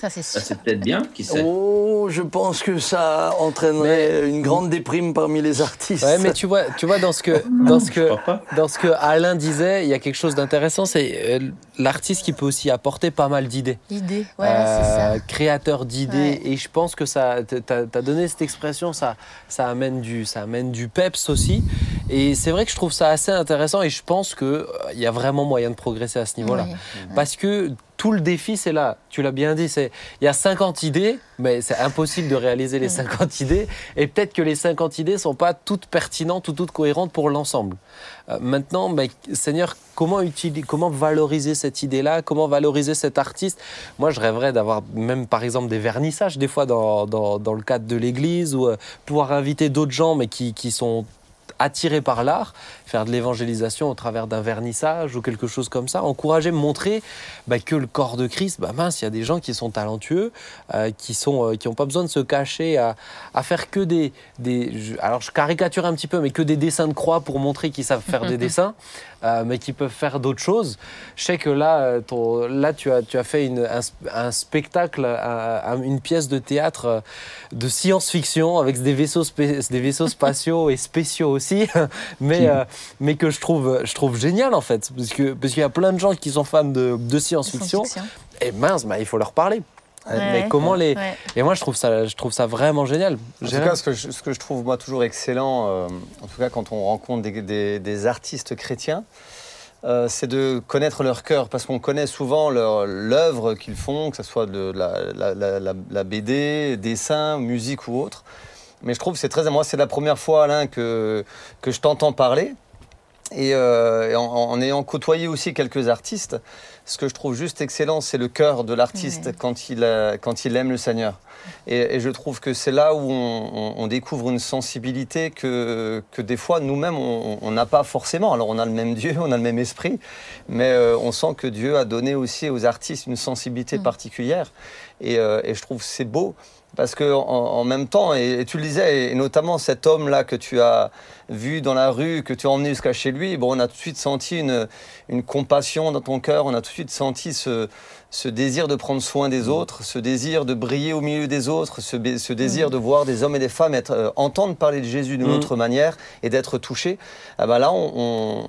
ça, c'est sûr. C'est peut-être bien, qui sait. Oh, je pense que ça entraînerait une grande déprime parmi les artistes. Ouais, mais tu vois, tu vois dans ce que, dans ce que, dans ce que Alain disait, il y a quelque chose d'intéressant, c'est euh, l'artiste qui peut aussi apporter pas mal d'idées. Idées, ouais, c'est ça. Euh, créateur d'idées. Et je pense que ça, t'as as donné cette expression, ça, ça amène du, ça amène du peps aussi. Et c'est vrai que je trouve ça assez intéressant et je pense qu'il euh, il y a vraiment moyen de progresser à ce niveau-là. Parce que tout le défi, c'est là. Tu l'as bien dit, c'est il y a 50 idées, mais c'est impossible de réaliser les 50 idées. Et peut-être que les 50 idées sont pas toutes pertinentes ou toutes cohérentes pour l'ensemble. Euh, maintenant, mais, Seigneur, comment utiliser, comment valoriser cette idée-là? Comment valoriser cet artiste? Moi, je rêverais d'avoir même, par exemple, des vernissages des fois dans, dans, le cadre de l'Église ou euh, pouvoir inviter d'autres gens, mais qui, qui sont attiré par l'art, faire de l'évangélisation au travers d'un vernissage ou quelque chose comme ça, encourager, montrer bah, que le corps de Christ, bah, mince, il y a des gens qui sont talentueux, euh, qui sont, euh, qui n'ont pas besoin de se cacher à, à faire que des, des, alors je caricature un petit peu, mais que des dessins de croix pour montrer qu'ils savent faire des [LAUGHS] dessins. Euh, mais qui peuvent faire d'autres choses. Je sais que là, ton, là tu, as, tu as fait une, un, spectacle, une pièce de théâtre de science-fiction avec des vaisseaux, des vaisseaux spatiaux et spéciaux aussi, [LAUGHS] mais, mais que je trouve, je trouve génial en fait, parce qu'il parce qu'il y a plein de gens qui sont fans de, de science-fiction. et mince, bah, il faut leur parler. Mais comment les et moi je trouve ça je trouve ça vraiment génial. En tout cas ce que, je, ce que je trouve moi toujours excellent euh, en tout cas quand on rencontre des, des, artistes chrétiens euh, c'est de connaître leur cœur. Parce qu'on connaît souvent l'œuvre qu'ils font que ce soit de la, la, la, la BD dessin musique ou autre Mais je trouve que c'est très. Moi, c'est la première fois, Alain, que, que je t'entends parler. Et, euh, en, ayant côtoyé aussi quelques artistes, ce que je trouve juste excellent, c'est le cœur de l'artiste quand, il, quand il aime le Seigneur. Et, je trouve que c'est là où on, découvre une sensibilité que, que des fois nous-mêmes on n'a pas forcément. Alors on a le même Dieu, [LAUGHS] on a le même esprit, mais euh, on sent que Dieu a donné aussi aux artistes une sensibilité mm. particulière. Et, euh, et, je trouve c'est beau parce que en, même temps, et, tu le disais, et notamment cet homme-là que tu as vu dans la rue, que tu as emmené jusqu'à chez lui, bon, on a tout de suite senti une, une compassion dans ton cœur, on a tout de suite senti ce, ce désir de prendre soin des autres, ce désir de briller au milieu des autres, ce, désir de voir des hommes et des femmes être, euh, entendre parler de Jésus d'une mm. autre manière et d'être touchés, ah ben là, on,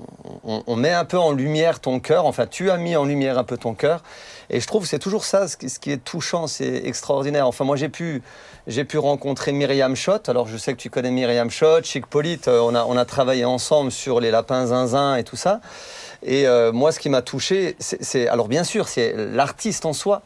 met un peu en lumière ton cœur, enfin, tu as mis en lumière un peu ton cœur. Et je trouve que c'est toujours ça, ce qui est touchant, c'est extraordinaire. Enfin, moi, j'ai pu, j'ai pu rencontrer Myriam Schott. Alors, je sais que tu connais Myriam Schott, Chic Polite. Euh, on a, on a travaillé ensemble sur les lapins zinzin et tout ça. Et euh, moi, ce qui m'a touché, c'est, alors bien sûr, c'est l'artiste en soi,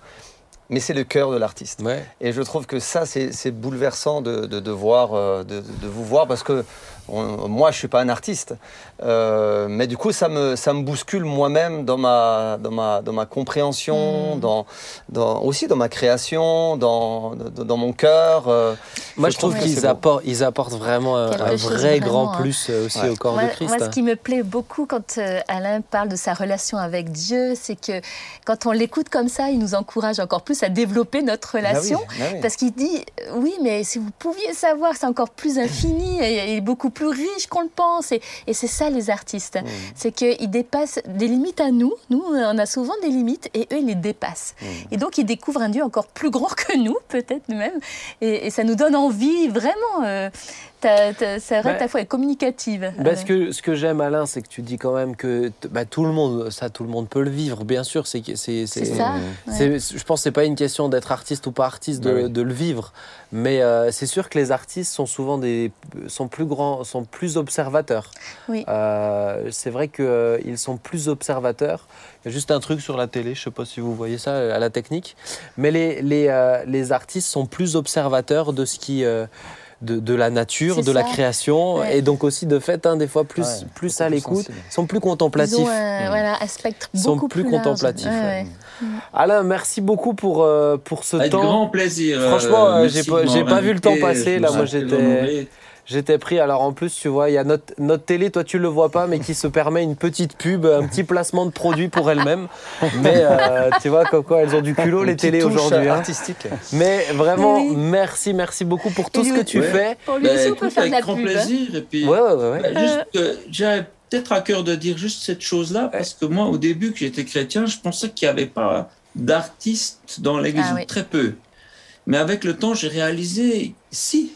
mais c'est le cœur de l'artiste. Et je trouve que ça, c'est, bouleversant de, de, voir, euh, de, de, vous voir, parce que moi, je suis pas un artiste, euh, mais du coup, ça me, ça me bouscule moi-même dans ma, dans, ma, dans ma compréhension, mm. dans, dans, aussi dans ma création, dans, dans, mon cœur. Euh, moi, je, trouve qu'ils apportent, ils apportent vraiment un, vrai grand plus euh, aussi au corps de Christ. Moi, ce qui me plaît beaucoup quand Alain parle de sa relation avec Dieu, c'est que quand on l'écoute comme ça, il nous encourage encore plus à développer notre bah relation. Bah parce qu'il dit, oui, mais si vous pouviez savoir, c'est encore plus infini et, et beaucoup plus plus riche qu'on le pense. Et, c'est ça, les artistes. Mmh. C'est qu'ils dépassent des limites à nous. Nous, on a souvent des limites et eux, ils les dépassent. Mmh. Et donc, ils découvrent un Dieu encore plus grand que nous, peut-être même. Et, ça nous donne envie, vraiment. Euh, ta, ta, ça ta foi est communicative. Bah, ce que, ce que j'aime, Alain, c'est que tu dis quand même que bah, tout le monde, ça, tout le monde peut le vivre. Bien sûr, c'est c'est ça. Je pense que c'est pas une question d'être artiste ou pas artiste, de, de le vivre. Mais euh, c'est sûr que les artistes sont souvent des, sont plus grands, sont plus observateurs. Oui. Euh, c'est vrai qu'ils euh, sont plus observateurs. Il y a juste un truc sur la télé, je ne sais pas si vous voyez ça à la technique, mais les, les, les artistes sont plus observateurs de ce qui de, la nature, de la création, et donc aussi de fait, hein, des fois plus, plus à l'écoute, sont plus contemplatifs. Ils ont un, mmh. voilà, beaucoup sont plus, contemplatifs. Alain, merci beaucoup pour, euh, pour ce Avec temps. grand plaisir. Franchement, euh, j'ai pas, pas vu le temps passer. Là, moi, j'étais J'étais pris. Alors en plus, tu vois, il y a notre, notre télé, toi tu le vois pas, mais qui se permet une petite pub, un petit placement de produit pour elle-même. Mais euh, tu vois, comme quoi elles ont du culot les télés aujourd'hui. Hein. artistique. Mais vraiment, merci, merci beaucoup pour tout ce que tu fais. Pour lui aussi, on peut faire de la grand pub. plaisir. Et puis, ouais, ouais, ouais. Bah, juste, euh, j'avais peut-être à cœur de dire juste cette chose-là, parce que moi, au début que j'étais chrétien, je pensais qu'il n'y avait pas d'artistes dans l'Église, ah très peu. Mais avec le temps, j'ai réalisé, si,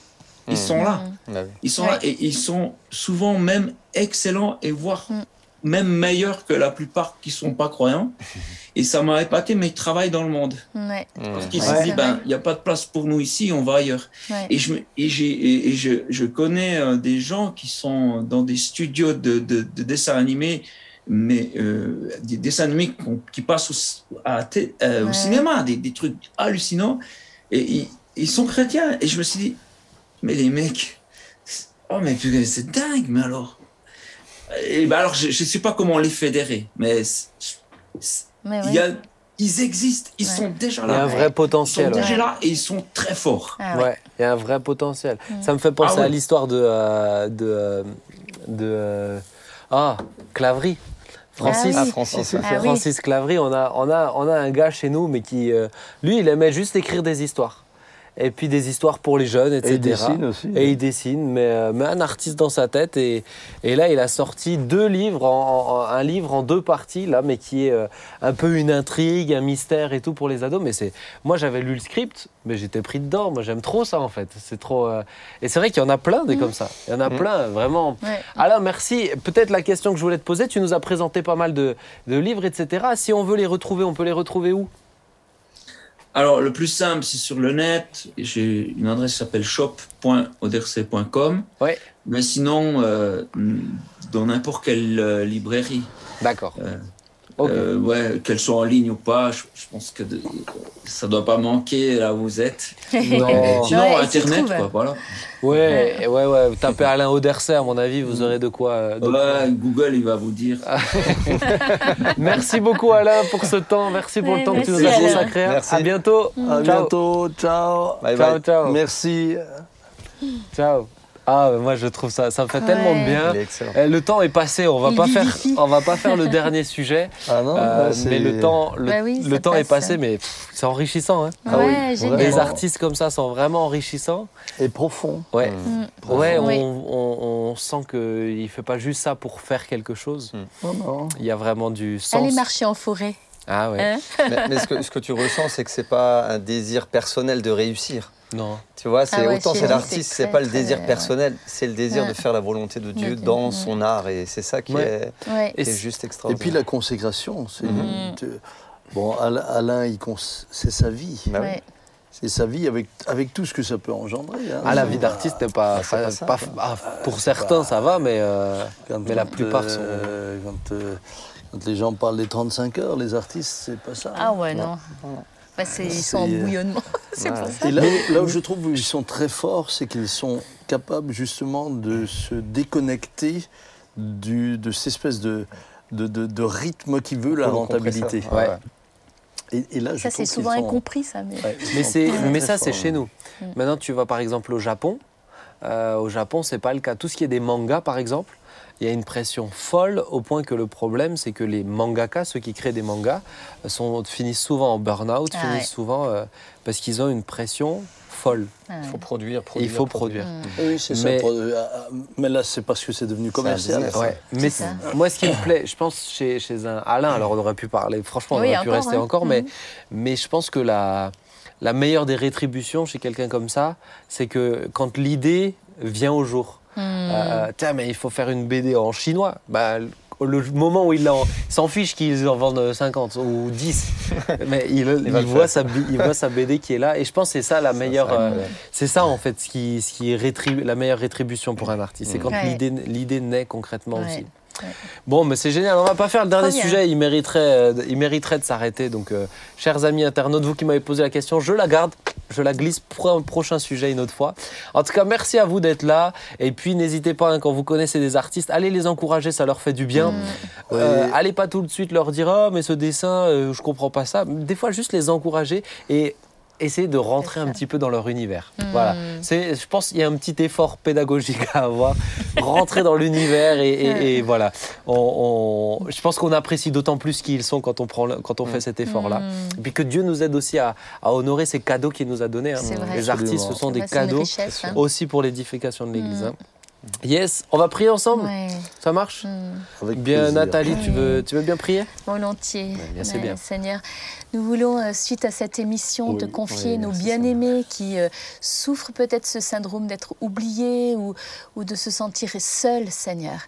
ils sont là. Mmh. Bah ils sont là et ils sont souvent même excellents et voire mmh. même meilleurs que la plupart qui sont pas croyants. [LAUGHS] Et ça m'a épaté, mais ils travaillent dans le monde. Ouais. Parce qu'ils se disent, ben, il n'y a pas de place pour nous ici, on va ailleurs. Et, je, et, et je, je, connais euh, des gens qui sont dans des studios de, de, de dessins animés, mais euh, des dessins animés qui passent au, à, euh, au cinéma, des, des, trucs hallucinants. Et ils, ils sont chrétiens. Et je me suis dit, mais les mecs, oh mais c'est dingue, mais alors. Et ben alors, je ne sais pas comment les fédérer, mais, il y a, ils existent, ils sont déjà là. Il y a un vrai potentiel. Ils sont déjà là et ils sont très forts. Ah ouais. il y a un vrai potentiel. Mm. Ça me fait penser ah à l'histoire de. Euh, de, euh, de euh, ah, Clavry. Francis, ah, Francis, Francis Clavry, on a, on, a, on a un gars chez nous, mais qui, lui, il aimait juste écrire des histoires et puis des histoires pour les jeunes, etc. Et il dessine aussi. Et il dessine, mais, euh, mais, un artiste dans sa tête. Et, et là, il a sorti deux livres, en, un livre en deux parties, là, mais qui est euh, un peu une intrigue, un mystère et tout pour les ados. Mais c'est, moi, j'avais lu le script, mais j'étais pris dedans. Moi, j'aime trop ça, en fait. C'est trop. Euh, et c'est vrai qu'il y en a plein des mmh. comme ça. Il y en a mmh. plein, vraiment. Alors, merci. Peut-être la question que je voulais te poser, tu nous as présenté pas mal de, de livres, etc. Si on veut les retrouver, on peut les retrouver où? Alors, le plus simple, c'est sur le net. J'ai une adresse qui s'appelle shop.oderc.com. Ouais. Mais sinon, euh, dans n'importe quelle euh, librairie. D'accord. Euh. Euh, ouais, qu'elles soient en ligne ou pas, je, je pense que de- ça doit pas manquer là où vous êtes. [LAUGHS] Non. Sinon, Ouais, Internet, quoi, voilà. Ouais, ouais, ouais. Tapez Alain Auderset, à mon avis, vous aurez de quoi. euh, quoi. Google, il va vous dire. [LAUGHS] Merci beaucoup, Alain, pour ce temps. Merci pour le temps que tu nous as consacré. Merci. À bientôt. À Ciao. bientôt. Ciao. Bye Ciao, bye. ciao. Merci. Ciao. Ah, moi, je trouve ça, ça me fait tellement de bien. Il est excellent. Eh, Le temps est passé, on va Il pas faire, on va pas faire le dernier sujet, [LAUGHS] Ah non, euh, mais le temps, le, Bah oui, le ça temps est passé, mais pff, c'est enrichissant. Hein. Ah Ouais. Les artistes comme ça sont vraiment enrichissants. Et profond. Ouais, Mm. ouais, on, Oui. on- on sent qu'il fait pas juste ça pour faire quelque chose. Non, non. Il y a vraiment du sens. Allez marcher en forêt. Ah ouais. Hein [LAUGHS] mais mais ce, que, ce que tu ressens, c'est que c'est pas un désir personnel de réussir. Non. Tu vois, c'est Ah ouais, autant c'est l'artiste, c'est pas le très, désir ouais. personnel, c'est le désir Ouais. de faire la volonté de Dieu dans son art et c'est ça qui Ouais. est, Ouais. qui Et est juste Et extraordinaire. puis la consécration. C'est Mhm. bon, Al- Alain, il cons- c'est sa vie. Bah oui. Ouais. C'est sa vie avec, avec tout ce que ça peut engendrer. hein. Ah, la vie d'artiste n'est pas, Bah, c'est pas ça, pas- ah, pour certains ça va, mais euh, Quand- mais la plupart sont. euh, quand, euh, quand les gens parlent des 35 heures, les artistes, c'est pas ça. Ah hein. ouais, non. Bah, c'est- ils sont en euh, bouillonnement. [LAUGHS] c'est Ouais. pour ça. Et là, où- là où je trouve qu'ils sont très forts, c'est qu'ils sont capables justement de se déconnecter du, de cette espèce de, de, de- de rythme qui veut la rentabilité. Ouais. Et, et là, je Ça, c'est souvent sont- incompris, ça. Mais... Ouais, Mais, ça, c'est chez nous. Mm. Maintenant, tu vas par exemple au Japon. Euh, au Japon, c'est pas le cas. Tout ce qui est des mangas, par exemple, il y a une pression folle au point que le problème, c'est que les mangaka, ceux qui créent des mangas, sont, finissent souvent en burn-out, Ah finissent ouais. souvent euh, parce qu'ils ont une pression folle. Ah, Il faut produire, Et produire. il faut produire. Mm. Oui, c'est Mais- ça. euh, Mais là, c'est parce que c'est devenu commercial. Ouais. Mais ça. moi, ce qui me plaît, je pense chez, chez un Alain, alors on aurait pu parler, franchement, on Oui, aurait pu encore, rester hein. encore, mais, Mhm. mais je pense que la, la meilleure des rétributions chez quelqu'un comme ça, c'est que quand l'idée vient au jour. Mm. Euh, tiens, mais il faut faire une BD en chinois. Bah, le moment où il s'en fiche qu'ils en vendent 50 ou 10. [LAUGHS] mais il, voit sa, bi- il voit sa BD qui est là. Et je pense que c'est ça la meilleure. c'est euh, c'est ça en fait ce qui, ce qui est la meilleure rétribution pour un artiste. C'est quand Ouais. l'idée l'idée naît concrètement Ouais. aussi. Ouais. Bon, mais c'est génial. On va pas faire le dernier sujet. Il mériterait, euh, il mériterait de s'arrêter. Donc, euh, chers amis internautes, vous qui m'avez posé la question, je la garde. Je la glisse pour un prochain sujet une autre fois. En tout cas, merci à vous d'être là. Et puis, n'hésitez pas, hein, quand vous connaissez des artistes, allez les encourager, ça leur fait du bien. Mm. Euh, Ouais. allez pas tout de suite leur dire oh mais ce dessin euh, je comprends pas ça des fois juste les encourager et essayer de rentrer un petit peu dans leur univers Mm. voilà c'est je pense qu'il y a un petit effort pédagogique à avoir [LAUGHS] rentrer dans l'univers et, et- et voilà on, on- je pense qu'on apprécie d'autant plus qui ils sont quand on prend quand on fait cet effort là Mm. et puis que Dieu nous aide aussi à, à honorer ces cadeaux qu'il nous a donnés hein. Les artistes ce sont des Ouais, cadeaux richesse, hein. aussi pour l'édification de l'Église hein. yes on va prier ensemble? Ouais. ça marche? Avec bien plaisir. Nathalie tu veux tu veux bien prier? Volontiers. bien, c'est Ouais, bien. Seigneur, nous voulons, euh, suite à cette émission, Oui, te confier oui, nos bien-aimés qui euh, souffrent peut-être ce syndrome d'être oubliés ou, ou de se sentir seuls, Seigneur.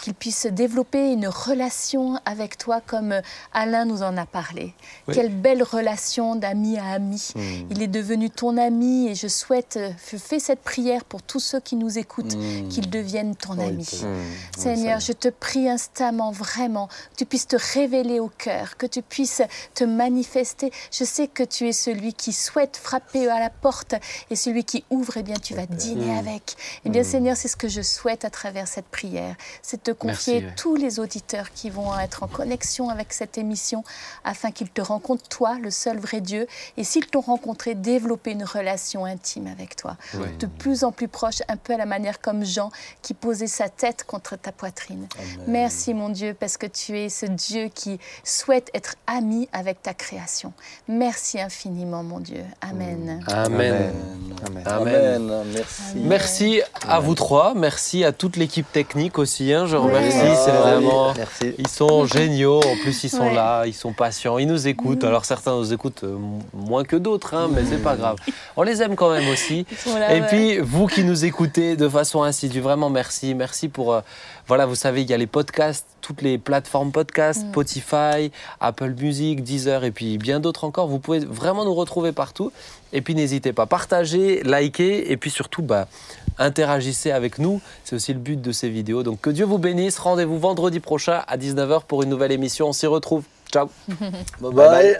Qu'ils puissent développer une relation avec toi comme Alain nous en a parlé. Oui. Quelle belle relation d'ami à ami. Mm. Il est devenu ton ami et je souhaite, euh, je fais cette prière pour tous ceux qui nous écoutent, Mm. qu'ils deviennent ton Oui, ami. peut- Mm. Seigneur, je te prie instamment, vraiment, que tu puisses te révéler au cœur, que tu puisses te manifester. Je sais que tu es celui qui souhaite frapper à la porte et celui qui ouvre, eh bien, tu vas dîner avec. Eh bien, Seigneur, c'est ce que je souhaite à travers cette prière. C'est te confier Merci, ouais. tous les auditeurs qui vont être en connexion avec cette émission afin qu'ils te rencontrent, toi, le seul vrai Dieu, et s'ils t'ont rencontré, développer une relation intime avec toi Ouais. de plus en plus proche, un peu à la manière comme Jean qui posait sa tête contre ta poitrine. Amen. Merci mon Dieu parce que tu es ce Dieu qui souhaite être ami avec ta création. Merci infiniment mon Dieu. Amen. Amen. Amen. Amen. Amen. Merci. Merci à vous trois, merci à toute l'équipe technique aussi. hein, je remercie, Ouais. c'est Ah, vraiment. oui, Merci. Ils sont [LAUGHS] géniaux, en plus ils sont Ouais. là, ils sont patients, ils nous écoutent. Alors certains nous écoutent euh, moins que d'autres, hein, mais c'est pas grave. On les aime quand même aussi. Là, Et ouais. puis vous qui nous écoutez de façon insidue, vraiment merci, merci pour. euh, voilà, vous savez, il y a les podcasts, toutes les plateformes podcasts, Mm. Spotify, Apple Music, Deezer et puis bien d'autres encore. Vous pouvez vraiment nous retrouver partout. Et puis n'hésitez pas, partagez, partagez, likez et puis surtout, bah, interagissez avec nous. C'est aussi le but de ces vidéos. Donc que Dieu vous bénisse. Rendez-vous vendredi prochain à 19h pour une nouvelle émission. On s'y retrouve. Ciao. [LAUGHS] bye. bye.